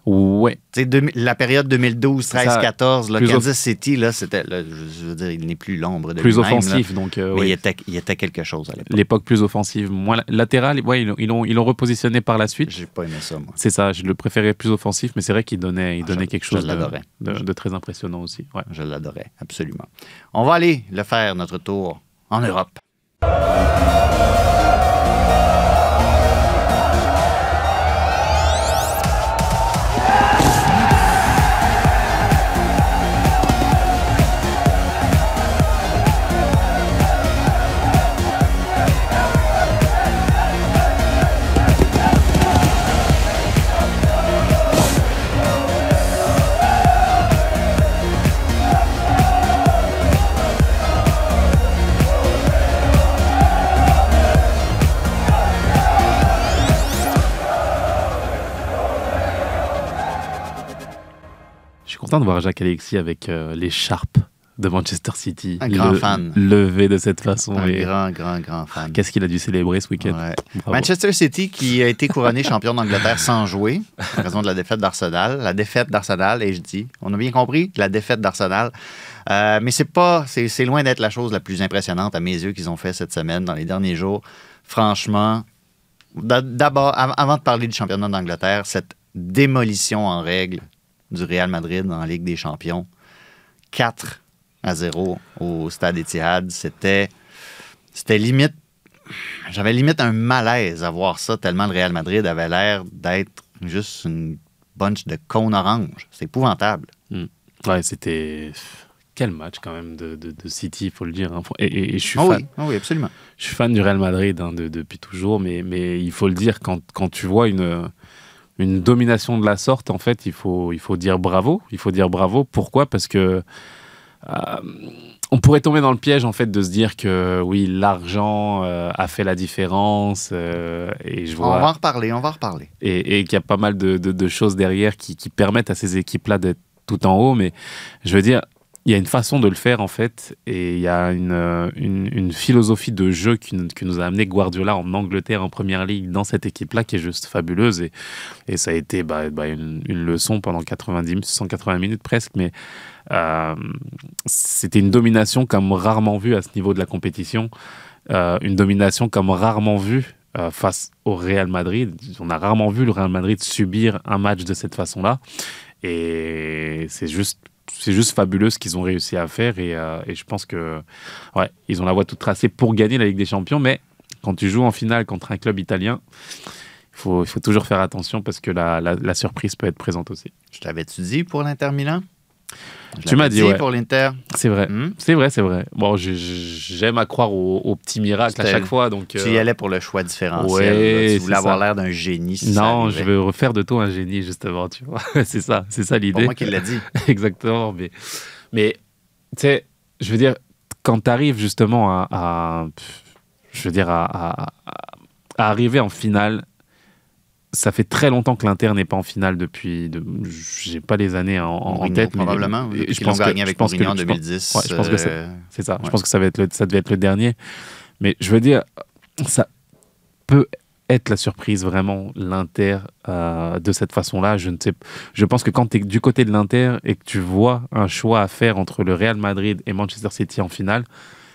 Ouais. Tu sais, demi- la période 2012, 13, Ça, 14, là, Kansas City, là, c'était, là, je veux dire, il n'est plus l'ombre de Plus lui-même, là. offensif. Donc, euh, Mais oui. il, était, il était quelque chose à l'époque. l'époque plus offensive. Moins la- latéral, ouais, ils l'ont- ils l'ont repositionné par la suite. J'ai pas aimé ça, moi. C'est ça, je le préférais plus offensif, mais c'est vrai qu'il donnait, il Ah, donnait je- quelque chose de, l'adorais. de- de très impressionnant aussi. Ouais. Je l'adorais, absolument. On va aller le faire, notre tour, en Europe. Content de voir Jacques Alexis avec euh, l'écharpe de Manchester City. Un grand le- fan. Levé de cette façon. Un et grand, grand, grand fan. Qu'est-ce qu'il a dû célébrer ce week-end? Ouais. Manchester City qui a été couronné champion d'Angleterre sans jouer, en raison de la défaite d'Arsenal. La défaite d'Arsenal, et je dis, on a bien compris, la défaite d'Arsenal. Euh, mais c'est pas, c'est loin d'être la chose la plus impressionnante à mes yeux qu'ils ont fait cette semaine, dans les derniers jours. Franchement, d'a- d'abord, av- avant de parler du championnat d'Angleterre, cette démolition en règle du Real Madrid en Ligue des Champions, 4 à 0 au stade Etihad, c'était, c'était limite j'avais limite un malaise à voir ça, tellement le Real Madrid avait l'air d'être juste une bunch de cônes oranges. C'est épouvantable. Ouais, c'était. Quel match quand même de, de- de City, il faut le dire. hein. Et, et- et je, suis Ah fan, oui, ah oui, absolument. je suis fan du Real Madrid hein, de- depuis toujours, mais, mais il faut le dire, quand, quand tu vois une, une domination de la sorte, en fait, il faut, il faut dire bravo. Il faut dire bravo. Pourquoi? Parce que euh, on pourrait tomber dans le piège, en fait, de se dire que oui, l'argent euh, a fait la différence. euh, et je On vois va en reparler, on va en reparler. et, et qu'il y a pas mal de, de- de choses derrière qui, qui permettent à ces équipes-là d'être tout en haut. Mais je veux dire, il y a une façon de le faire en fait, et il y a une, euh, philosophie de jeu qui, nous- a amené Guardiola en Angleterre en première ligue dans cette équipe-là qui est juste fabuleuse. Et, ça a été bah, bah, une, leçon pendant 90, minutes, 180 minutes presque, mais euh, c'était une domination comme rarement vue à ce niveau de la compétition. Euh, une domination comme rarement vue face au Real Madrid. On a rarement vu le Real Madrid subir un match de cette façon-là. Et c'est juste, c'est juste fabuleux ce qu'ils ont réussi à faire. Et, euh, et je pense que, ouais, ils ont la voie toute tracée pour gagner la Ligue des Champions. Mais quand tu joues en finale contre un club italien, il faut, toujours faire attention parce que la, la- la surprise peut être présente aussi. Je t'avais-tu dit pour l'Inter Milan? Je Tu m'as dit, ouais. pour l'Inter. C'est vrai. Hmm? C'est vrai, c'est vrai. Bon, j'aime à croire au, au petit miracle à chaque fois. Donc, Tu euh, y allais pour le choix différentiel. Ouais, là. tu c'est voulais avoir l'air d'un génie. si non, je veux refaire de toi un génie, justement, tu vois. c'est ça, c'est ça l'idée. moi qui l'a dit. Exactement. Mais, mais tu sais, je veux dire, quand tu arrives justement à, à- je veux dire, à- à arriver en finale ça fait très longtemps que l'Inter n'est pas en finale depuis. De, j'ai pas les années en, tête, mais probabablement. mais Je pense gagné je avec pense que- Mourinho en je pense- 2010. ouais, je pense que c'est- euh, ça. Je pense que ça va être le, ça devait être le dernier. Mais je veux dire, ça peut être la surprise vraiment l'Inter euh, de cette façon-là. Je ne sais. Je pense que quand tu es du côté de l'Inter et que tu vois un choix à faire entre le Real Madrid et Manchester City en finale.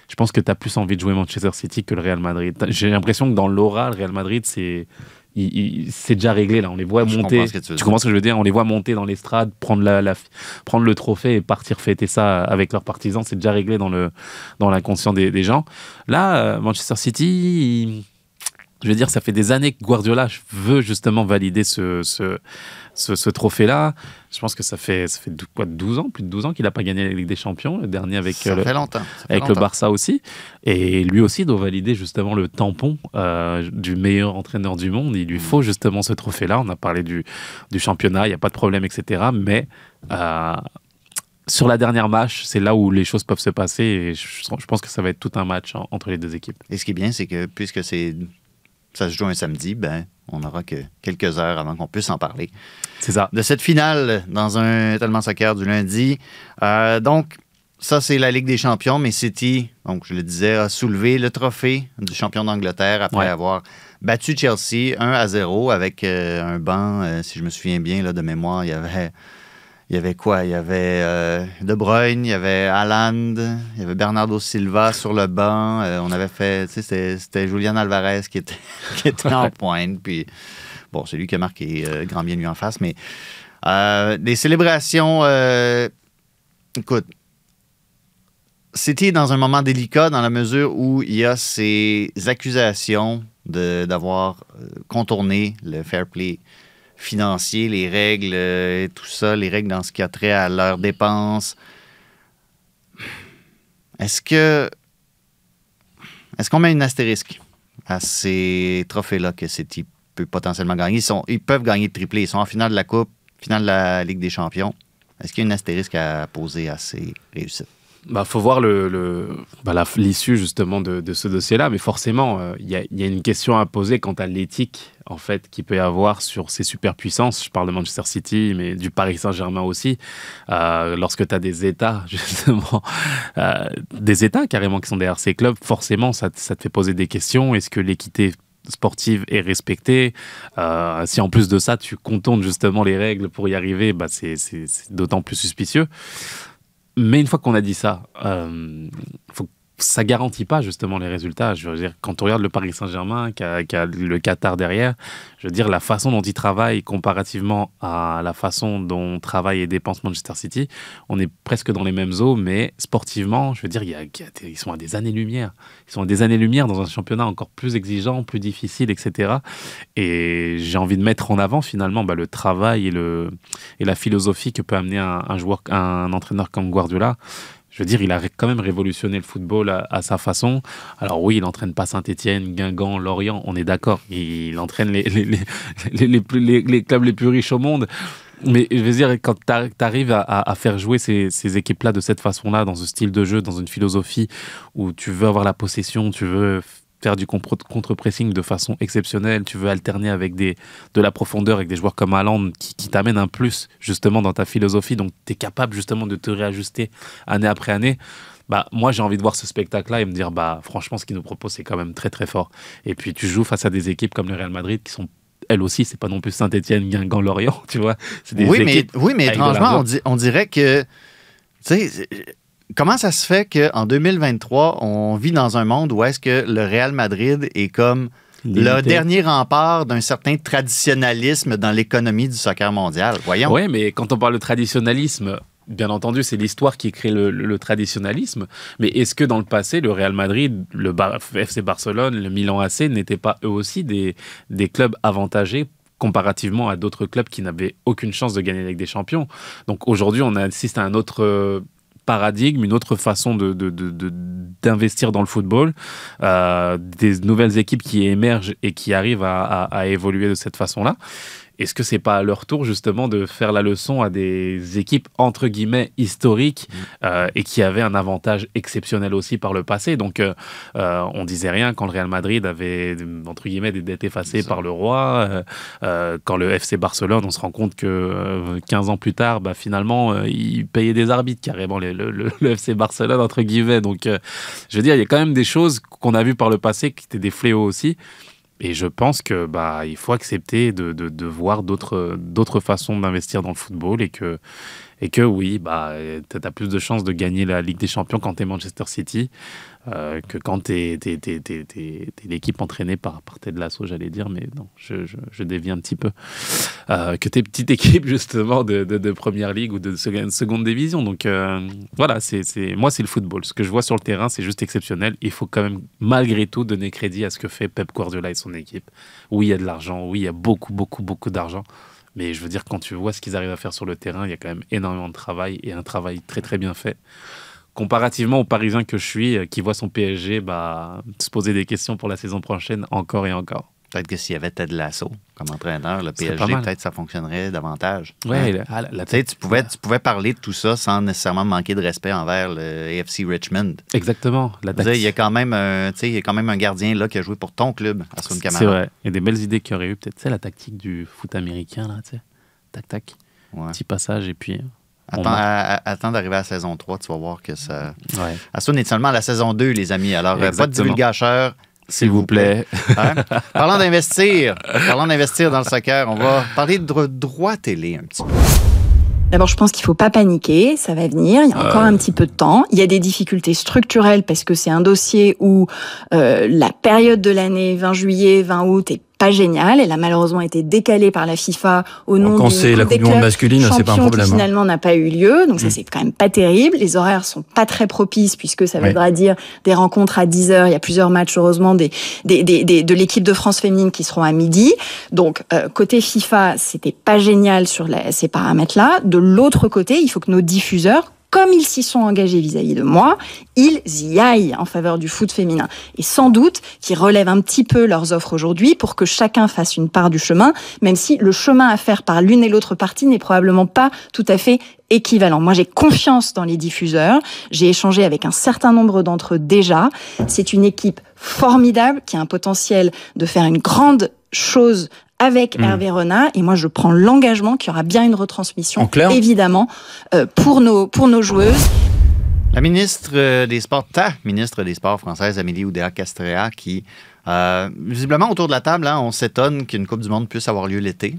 Je pense que tu as plus envie de jouer Manchester City que le Real Madrid. J'ai l'impression que dans l'aura, le Real Madrid, c'est c'est déjà réglé là. On les voit Je monter. tu comprends ce que je veux dire? On les voit monter dans l'estrade, prendre la, la- prendre le trophée et partir fêter ça avec leurs partisans. C'est déjà réglé dans le dans l'inconscient des, des gens. Là, euh, Manchester City, je veux dire, ça fait des années que Guardiola veut justement valider ce, ce, ce, ce trophée-là. Je pense que ça fait, ça fait dou- quoi, 12 ans, plus de 12 ans qu'il n'a pas gagné la Ligue des Champions, le dernier avec, Ça euh, le, fait longtemps. ça fait avec le. Barça aussi. Et lui aussi doit valider justement le tampon euh, du meilleur entraîneur du monde. Il lui faut justement ce trophée-là. On a parlé du, du championnat, il n'y a pas de problème, etc. Mais euh, sur la dernière match, c'est là où les choses peuvent se passer. Et je, je pense que ça va être tout un match en- entre les deux équipes. Et ce qui est bien, c'est que puisque c'est ça se joue un samedi, ben, on n'aura que quelques heures avant qu'on puisse en parler. C'est ça. De cette finale dans un tellement soccer du lundi. Euh, donc, ça, c'est la Ligue des champions, mais City, donc je le disais, a soulevé le trophée du champion d'Angleterre après Ouais. avoir battu Chelsea 1 à 0 avec euh, un banc, euh, si je me souviens bien là, de mémoire, il y avait. Il y avait quoi? Il y avait euh, De Bruyne, il y avait Haaland, il y avait Bernardo Silva sur le banc. Euh, on avait fait, tu sais, c'était- Julian Alvarez qui était, qui était en pointe. Puis, bon, c'est lui qui a marqué euh, grand bien lui en face. Mais des célébrations, écoute, City est dans un moment délicat dans la mesure où il y a ces accusations de- d'avoir contourné le fair play financier, les règles euh, et tout ça, les règles dans ce qui a trait à leurs dépenses. Est-ce que. Est-ce qu'on met une astérisque à ces trophées-là que City peut potentiellement gagner? Ils, sont, ils peuvent gagner le triplé. Ils sont en finale de la Coupe, finale de la Ligue des Champions. Est-ce qu'il y a une astérisque à poser à ces réussites? Bah, faut voir bah, l'issue justement de, ce dossier-là, mais forcément, euh, il y, a, une question à poser quant à l'éthique en fait qu'il peut y avoir sur ces superpuissances. Je parle de Manchester City, mais du Paris Saint-Germain aussi. Euh, lorsque tu as des États justement, euh, des États carrément qui sont derrière ces clubs, forcément, ça, te- fait poser des questions. Est-ce que l'équité sportive est respectée? Si en plus de ça, tu contournes justement les règles pour y arriver, bah, c'est d'autant plus suspicieux. Mais une fois qu'on a dit ça, euh, faut, ça garantit pas justement les résultats. Je veux dire, quand on regarde le Paris Saint-Germain, qui a, le Qatar derrière, je veux dire, la façon dont ils travaillent comparativement à la façon dont travaille et dépense Manchester City, on est presque dans les mêmes eaux, mais sportivement, je veux dire, ils sont à des années-lumière. Ils sont à des années-lumière dans un championnat encore plus exigeant, plus difficile, etc. Et j'ai envie de mettre en avant finalement bah, le travail et, la philosophie que peut amener un joueur, un entraîneur comme Guardiola. Je veux dire, il a quand même révolutionné le football à, sa façon. Alors oui, il n'entraîne pas Saint-Etienne, Guingamp, Lorient, on est d'accord. Il entraîne les, clubs les plus riches au monde. Mais je veux dire, quand tu arrives à faire jouer ces, ces équipes-là de cette façon-là, dans ce style de jeu, dans une philosophie où tu veux avoir la possession, tu veux faire du contre-pressing de façon exceptionnelle, tu veux alterner avec des, de la profondeur avec des joueurs comme Haaland qui, qui t'amènent un plus justement dans ta philosophie, donc tu es capable justement de te réajuster année après année. Bah, moi, j'ai envie de voir ce spectacle-là et me dire, bah, franchement, ce qu'ils nous proposent, c'est quand même très, très fort. Et puis, tu joues face à des équipes comme le Real Madrid qui sont, elles aussi, c'est pas non plus Saint-Etienne, Guingamp, Lorient, tu vois. Des Oui mais, oui, mais étrangement, on, di- on dirait que. Tu sais, comment ça se fait qu'en 2023, on vit dans un monde où est-ce que le Real Madrid est comme le dernier rempart d'un certain traditionnalisme dans l'économie du soccer mondial? Voyons. Oui, mais quand on parle de traditionnalisme, bien entendu, c'est l'histoire qui crée le, le traditionnalisme. Mais est-ce que dans le passé, le Real Madrid, le Bar- FC Barcelone, le Milan AC n'étaient pas eux aussi des, des clubs avantagés comparativement à d'autres clubs qui n'avaient aucune chance de gagner la Ligue des Champions? Donc aujourd'hui, on assiste à un autre euh, paradigme, une autre façon de, de- de- d'investir dans le football, euh, des nouvelles équipes qui émergent et qui arrivent à, à- à évoluer de cette façon-là. Est-ce que c'est pas à leur tour justement de faire la leçon à des équipes entre guillemets historiques Mm. euh, et qui avaient un avantage exceptionnel aussi par le passé? Donc euh, euh, on disait rien quand le Real Madrid avait entre guillemets des dettes effacées par le roi. euh, quand le FC Barcelone, on se rend compte que euh, 15 ans plus tard, bah, finalement, ils payaient des arbitres carrément le, le- FC Barcelone entre guillemets. Donc je veux dire, il y a quand même des choses qu'on a vues par le passé qui étaient des fléaux aussi. Et je pense que bah il faut accepter de, de, voir d'autres d'autres façons d'investir dans le football et que et que oui bah tu as plus de chances de gagner la Ligue des Champions quand tu es Manchester City euh, que quand tu es, l'équipe entraînée par, par Ted Lasso, j'allais dire, mais non, je, je, dévie un petit peu. Euh, que tu es petite équipe justement de, de, première ligue ou de seconde, division. Donc euh, voilà, c'est- moi c'est le football. Ce que je vois sur le terrain, c'est juste exceptionnel. Il faut quand même malgré tout donner crédit à ce que fait Pep Guardiola et son équipe. Oui, il y a de l'argent, oui, il y a beaucoup, beaucoup, beaucoup d'argent. Mais je veux dire, quand tu vois ce qu'ils arrivent à faire sur le terrain, il y a quand même énormément de travail et un travail très très bien fait. Comparativement au Parisien que je suis, euh, qui voit son PSG bah, se poser des questions pour la saison prochaine encore et encore. Peut-être que s'il y avait Ted Lasso comme entraîneur, le PSG, peut-être ça fonctionnerait davantage. Hein? la- la- la Tu pouvais, tu pouvais parler de tout ça sans nécessairement manquer de respect envers le AFC Richmond. Exactement. La Il y, a quand même un, il y a quand même un gardien là, qui a joué pour ton club, Asun Kamara. C'est vrai. Il y a des belles idées qu'il y aurait eu. Peut-être, c'est la tactique du foot américain, là, tu sais. Tac, tac. Ouais. Petit passage et puis. Attends, à- à- d'arriver à la saison 3, tu vas voir que ça. Ouais. Asun est seulement à la saison 2, les amis. Alors, euh, pas de Exactement. S'il vous plaît. Hein? Parlant d'investir, parlant d'investir dans le soccer, on va parler de dro- droit télé un petit peu. D'abord, je pense qu'il faut pas paniquer, ça va venir. Il y a encore un petit peu de temps. Il y a des difficultés structurelles parce que c'est un dossier où euh, la période de l'année 20 juillet, 20 août est pas géniale. Elle a malheureusement été décalée par la FIFA au nom Quand c'est la Coupe du Monde masculine, c'est pas un problème. qui hein. finalement n'a pas eu lieu. Donc ça Mm. c'est quand même pas terrible. Les horaires sont pas très propices puisque ça voudra dire des rencontres à 10 heures. Il y a plusieurs matchs heureusement des, des, des, des- de l'équipe de France féminine qui seront à midi. Donc euh, côté FIFA, c'était pas génial sur la- ces paramètres-là. De l'autre côté, il faut que nos diffuseurs comme ils s'y sont engagés vis-à-vis de moi, ils y aillent en faveur du foot féminin. Et sans doute qu'ils relèvent un petit peu leurs offres aujourd'hui pour que chacun fasse une part du chemin, même si le chemin à faire par l'une et l'autre partie n'est probablement pas tout à fait équivalent. Moi, j'ai confiance dans les diffuseurs. J'ai échangé avec un certain nombre d'entre eux déjà. C'est une équipe formidable qui a un potentiel de faire une grande chose avec Mm. Hervé Renard et moi je prends l'engagement qu'il y aura bien une retransmission En clair évidemment euh, pour nos pour nos joueuses La ministre euh, des Sports, ta ministre des Sports française, Amélie Oudéa-Castrea, qui, euh, visiblement, autour de la table, hein, on s'étonne qu'une Coupe du Monde puisse avoir lieu l'été.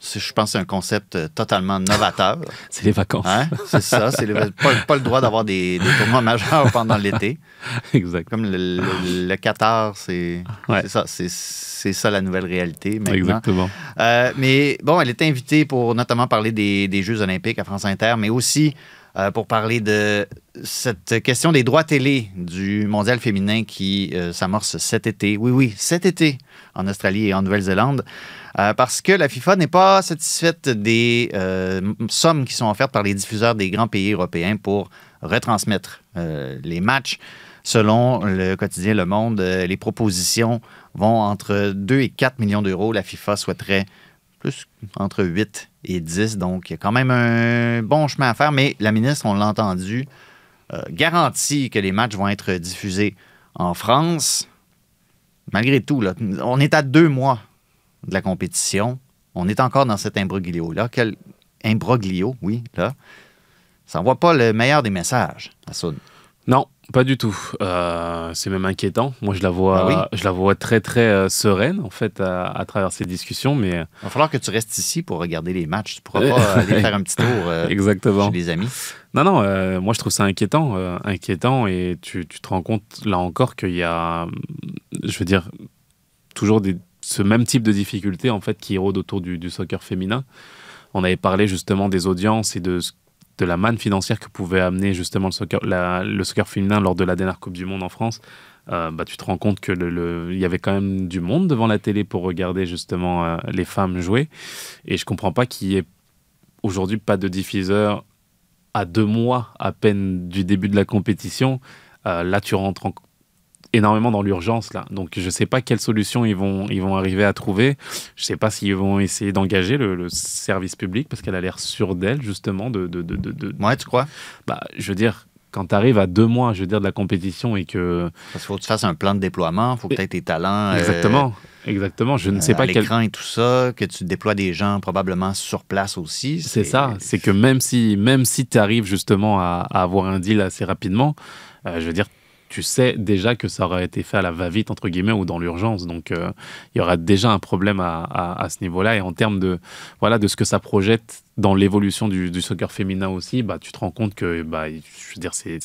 Je pense que c'est un concept euh, totalement novateur. C'est les vacances. Hein? C'est ça. C'est pas, pas le droit d'avoir des, des tournois majeurs pendant l'été. exact. Comme le, le- le Qatar, c'est Ouais. c'est ça. C'est ça la nouvelle réalité maintenant. Exactement. Euh, mais bon, elle était invitée pour notamment parler des, des Jeux olympiques à France Inter, mais aussi euh, pour parler de cette question des droits télé du mondial féminin qui euh, s'amorce cet été. Oui, oui, cet été en Australie et en Nouvelle-Zélande. Euh, parce que la FIFA n'est pas satisfaite des euh, sommes qui sont offertes par les diffuseurs des grands pays européens pour retransmettre euh, les matchs. Selon le quotidien Le Monde, les propositions vont entre 2 et 4 millions d'euros. La FIFA souhaiterait plus entre 8 et 10. Donc, il y a quand même un bon chemin à faire. Mais la ministre, on l'a entendu, garantit que les matchs vont être diffusés en France. Malgré tout, on est à deux mois de la compétition. On est encore dans cet imbroglio-là. Quel imbroglio, oui, là. Ça n'envoie pas le meilleur des messages, Assoun. Non, pas du tout. Euh, c'est même inquiétant. Moi, je la vois, Ah je la vois très très euh, sereine en fait à, à travers ces discussions, mais euh, Il va falloir que tu restes ici pour regarder les matchs. Tu pourras pas aller faire un petit tour euh, exactement. chez les amis. Non, non, euh, moi je trouve ça inquiétant, euh, inquiétant, et tu, tu te rends compte là encore qu'il y a, je veux dire, toujours des, ce même type de difficultés en fait qui érodent autour du, soccer féminin. On avait parlé justement des audiences et de, la manne financière que pouvait amener justement le soccer, féminin lors de la dernière Coupe du Monde en France. Euh, bah, tu te rends compte que le, le- y avait quand même du monde devant la télé pour regarder justement euh, les femmes jouer. Et je comprends pas qu'il y ait aujourd'hui pas de diffuseur à deux mois à peine du début de la compétition. Euh, là, tu rentres en... énormément dans l'urgence là. Donc je sais pas quelle solution ils vont, ils vont arriver à trouver. Je sais pas s'ils vont essayer d'engager le, le service public parce qu'elle a l'air sûre d'elle justement de, de, de, de- de- Ouais, tu crois? bah, je veux dire quand tu arrives à deux mois, je veux dire de la compétition et que Parce qu'il faut que tu fasses un plan de déploiement, il faut que tu aies tes talents. euh, exactement, exactement, je ne sais euh, pas quel l'écran et tout ça, que tu déploies des gens probablement sur place aussi. C'est ça, c'est que même si, même si tu arrives justement à, à avoir un deal assez rapidement, euh, je veux dire, tu sais déjà que ça aurait été fait à la va-vite, entre guillemets, ou dans l'urgence. Donc, euh, il y aura déjà un problème à, à- ce niveau-là. Et en termes de, voilà, de ce que ça projette dans l'évolution du, du soccer féminin aussi, bah, tu te rends compte que bah, je veux dire, c'est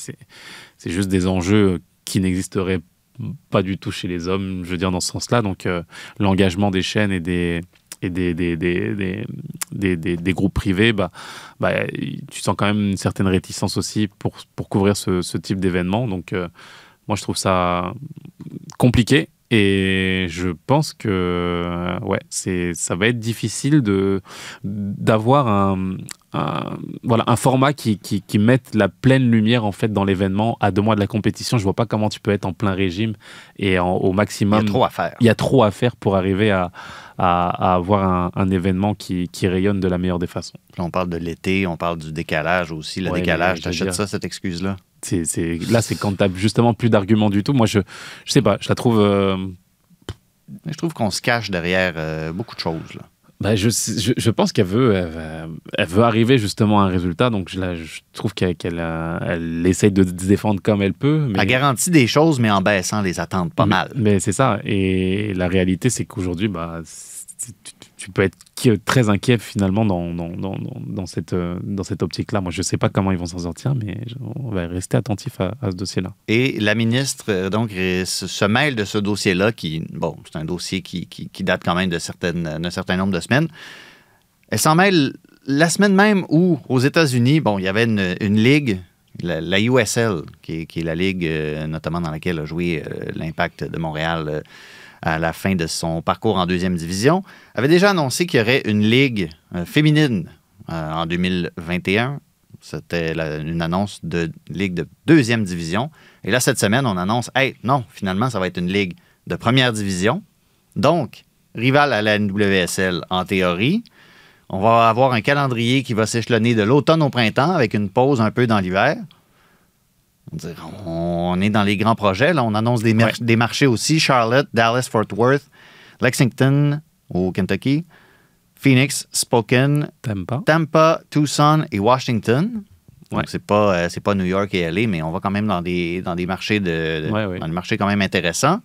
juste des enjeux qui n'existeraient pas du tout chez les hommes, je veux dire, dans ce sens-là. Donc, euh, l'engagement des chaînes et des, et des, des, des, des, groupes privés, bah, bah, tu sens quand même une certaine réticence aussi pour, pour couvrir ce, ce type d'événement. Donc, euh, moi, je trouve ça compliqué. Et je pense que ouais, c'est, ça va être difficile de, d'avoir un, un- voilà, un format qui, qui, qui mette la pleine lumière en fait dans l'événement à deux mois de la compétition. Je vois pas comment tu peux être en plein régime et en- au Il y maximum a trop à faire. il y a trop à faire pour arriver à, à, à avoir un, un événement qui, qui rayonne de la meilleure des façons. On parle de l'été, on parle du décalage aussi. Le Ouais, décalage, t'achètes ça, cette excuse-là? C'est, c'est, là, c'est quand tu justement plus d'arguments du tout. Moi, je, je sais pas, je la trouve. euh, Je trouve qu'on se cache derrière euh, beaucoup de choses. Là. bah, je, je, je pense qu'elle veut, elle, veut arriver justement à un résultat. Donc, je, la- je trouve qu'elle, qu'elle, euh, elle essaye de se défendre comme elle peut. Mais... Elle garantit des choses, mais en baissant les attentes pas Mais- mal. Mais c'est ça. Et la réalité, c'est qu'aujourd'hui, c'est- tu, peux être qui- très inquiet finalement dans, dans, dans, dans- cette, euh, dans cette optique-là. Moi, je ne sais pas comment ils vont s'en sortir, mais on va rester attentif à, ce dossier-là. Et la ministre, euh, donc, euh, se mêle de ce dossier-là, qui, bon, c'est un dossier qui, qui- date quand même d'un certain nombre de semaines. Elle s'en mêle la semaine même où, aux États-Unis, bon, il y avait une, ligue, la, USL, qui est, qui est la ligue euh, notamment dans laquelle a joué euh, l'Impact de Montréal euh, à la fin de son parcours en deuxième division, avait déjà annoncé qu'il y aurait une ligue euh, féminine euh, en 2021. C'était une annonce de ligue de deuxième division. Et là, cette semaine, on annonce, hey, non, finalement, ça va être une ligue de première division. Donc, rival à la NWSL en théorie. On va avoir un calendrier qui va s'échelonner de l'automne au printemps avec une pause un peu dans l'hiver. On est dans les grands projets. Là. On annonce des, mar- des marchés aussi. Charlotte, Dallas, Fort Worth, Lexington au Kentucky, Phoenix, Spokane, Tampa, Tucson et Washington. Donc, c'est pas, euh, c'est pas New York et LA, mais on va quand même dans des, dans des marchés de, de- Ouais, ouais. dans des marchés quand même intéressants.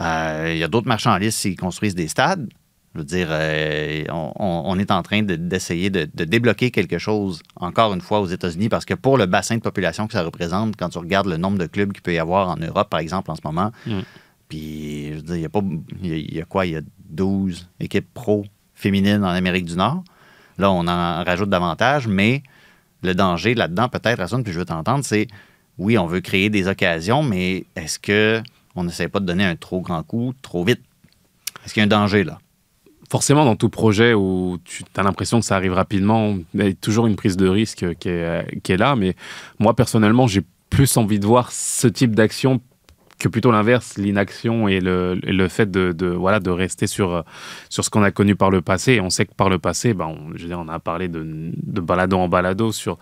Euh, Il y a d'autres marchands en liste qui construisent des stades. Je veux dire, euh, on, est en train de- d'essayer de, de débloquer quelque chose, encore une fois, aux États-Unis, parce que pour le bassin de population que ça représente, quand tu regardes le nombre de clubs qu'il peut y avoir en Europe, par exemple, en ce moment, Mm. puis, je veux dire, il y a pas. Il y a, il y a quoi? Il y a 12 équipes pro féminines en Amérique du Nord. Là, on en rajoute davantage, mais le danger là-dedans, peut-être, Rasson, puis je veux t'entendre, c'est oui, on veut créer des occasions, mais est-ce que on n'essaie pas de donner un trop grand coup trop vite? Est-ce qu'il y a un danger là? Forcément, dans tout projet où tu as l'impression que ça arrive rapidement, il y a toujours une prise de risque qui est, qui est là. Mais moi, personnellement, j'ai plus envie de voir ce type d'action que plutôt l'inverse, l'inaction et le, le fait de, voilà, de rester sur, euh, sur ce qu'on a connu par le passé. On sait que par le passé, ben, on, je veux on a parlé de, de balado en balado sur,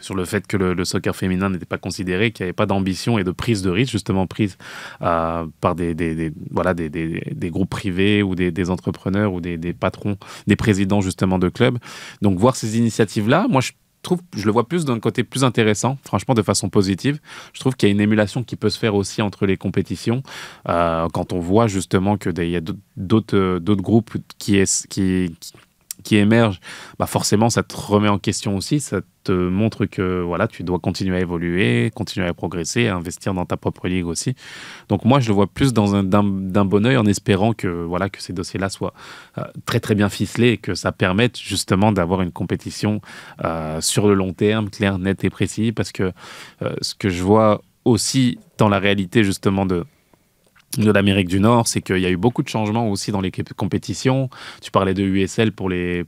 sur le fait que le, soccer féminin n'était pas considéré, qu'il n'y avait pas d'ambition et de prise de risque, justement prise euh, par des, voilà, des, des, groupes privés ou des, entrepreneurs ou des, patrons, des présidents justement de clubs. Donc voir ces initiatives-là, moi je trouve, je le vois plus d'un côté plus intéressant, franchement de façon positive. Je trouve qu'il y a une émulation qui peut se faire aussi entre les compétitions euh, quand on voit justement que des- il y a d'autres- groupes qui, est, qui qui émergent, bah forcément, ça te remet en question aussi. Ça te montre que voilà, tu dois continuer à évoluer, continuer à progresser, investir dans ta propre ligue aussi. Donc moi, je le vois plus d'un bon oeil en espérant que voilà que ces dossiers-là soient euh, très très bien ficelés et que ça permette justement d'avoir une compétition euh, sur le long terme, clair, net et précis. Parce que euh, ce que je vois aussi dans la réalité justement de de l'Amérique du Nord, c'est qu'il y a eu beaucoup de changements aussi dans les compétitions. Tu parlais de USL pour les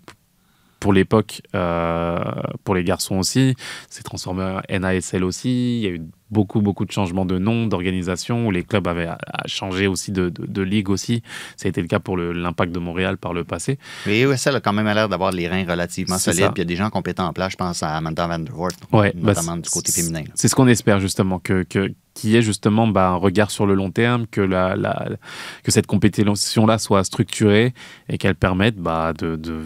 pour l'époque, euh, pour les garçons aussi, c'est transformé en NASL aussi. Il y a eu beaucoup, beaucoup de changements de nom, d'organisation, où les clubs avaient à changer aussi de, de- de ligue aussi. Ça a été le cas pour l'Impact de Montréal par le passé. Mais USL a quand même l'air d'avoir les reins relativement solides. ça. Puis il y a des gens compétents en place. Je pense à Amanda Van Der Voort, Ouais, bah, notamment du côté féminin. C'est ce qu'on espère justement, que, que, qu'il y ait justement bah, un regard sur le long terme, que, la, la- que cette compétition-là soit structurée et qu'elle permette bah, de, de-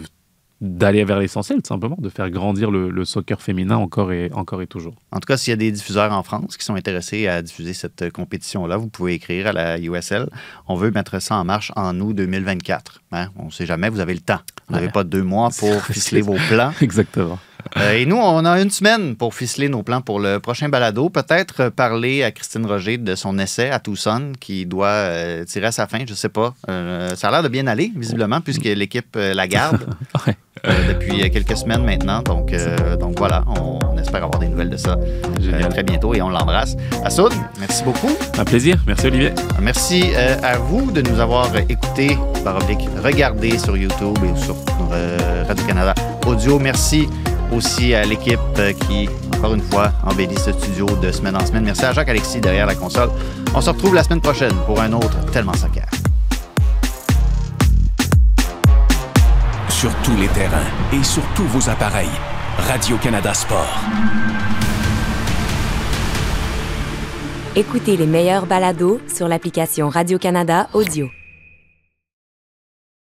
d'aller vers l'essentiel, tout simplement, de faire grandir le, le soccer féminin encore et, encore et toujours. En tout cas, s'il y a des diffuseurs en France qui sont intéressés à diffuser cette euh, compétition-là, vous pouvez écrire à la USL. On veut mettre ça en marche en août 2024. Hein? On ne sait jamais, vous avez le temps. Vous n'avez Ouais. pas deux mois pour ficeler vos plans. Exactement. Euh, et nous, on a une semaine pour ficeler nos plans pour le prochain balado. Peut-être parler à Christine Roger de son essai à Tucson qui doit euh, tirer à sa fin, je ne sais pas. Euh, ça a l'air de bien aller, visiblement, puisque l'équipe la garde Ouais. depuis quelques semaines maintenant. Donc, donc voilà, on, on espère avoir des nouvelles de ça très bientôt et on l'embrasse. Assoud, merci beaucoup. Un plaisir. Merci Olivier. Merci à vous de nous avoir écoutés, par regardés sur YouTube et sur Radio-Canada Audio. Merci aussi à l'équipe euh, qui, encore une fois, embellit ce studio de semaine en semaine. Merci à Jacques-Alexis derrière la console. On se retrouve la semaine prochaine pour un autre Tellement Soccer. Sur tous les terrains et sur tous vos appareils. Radio-Canada Sport. Écoutez les meilleurs balados sur l'application Radio-Canada Audio.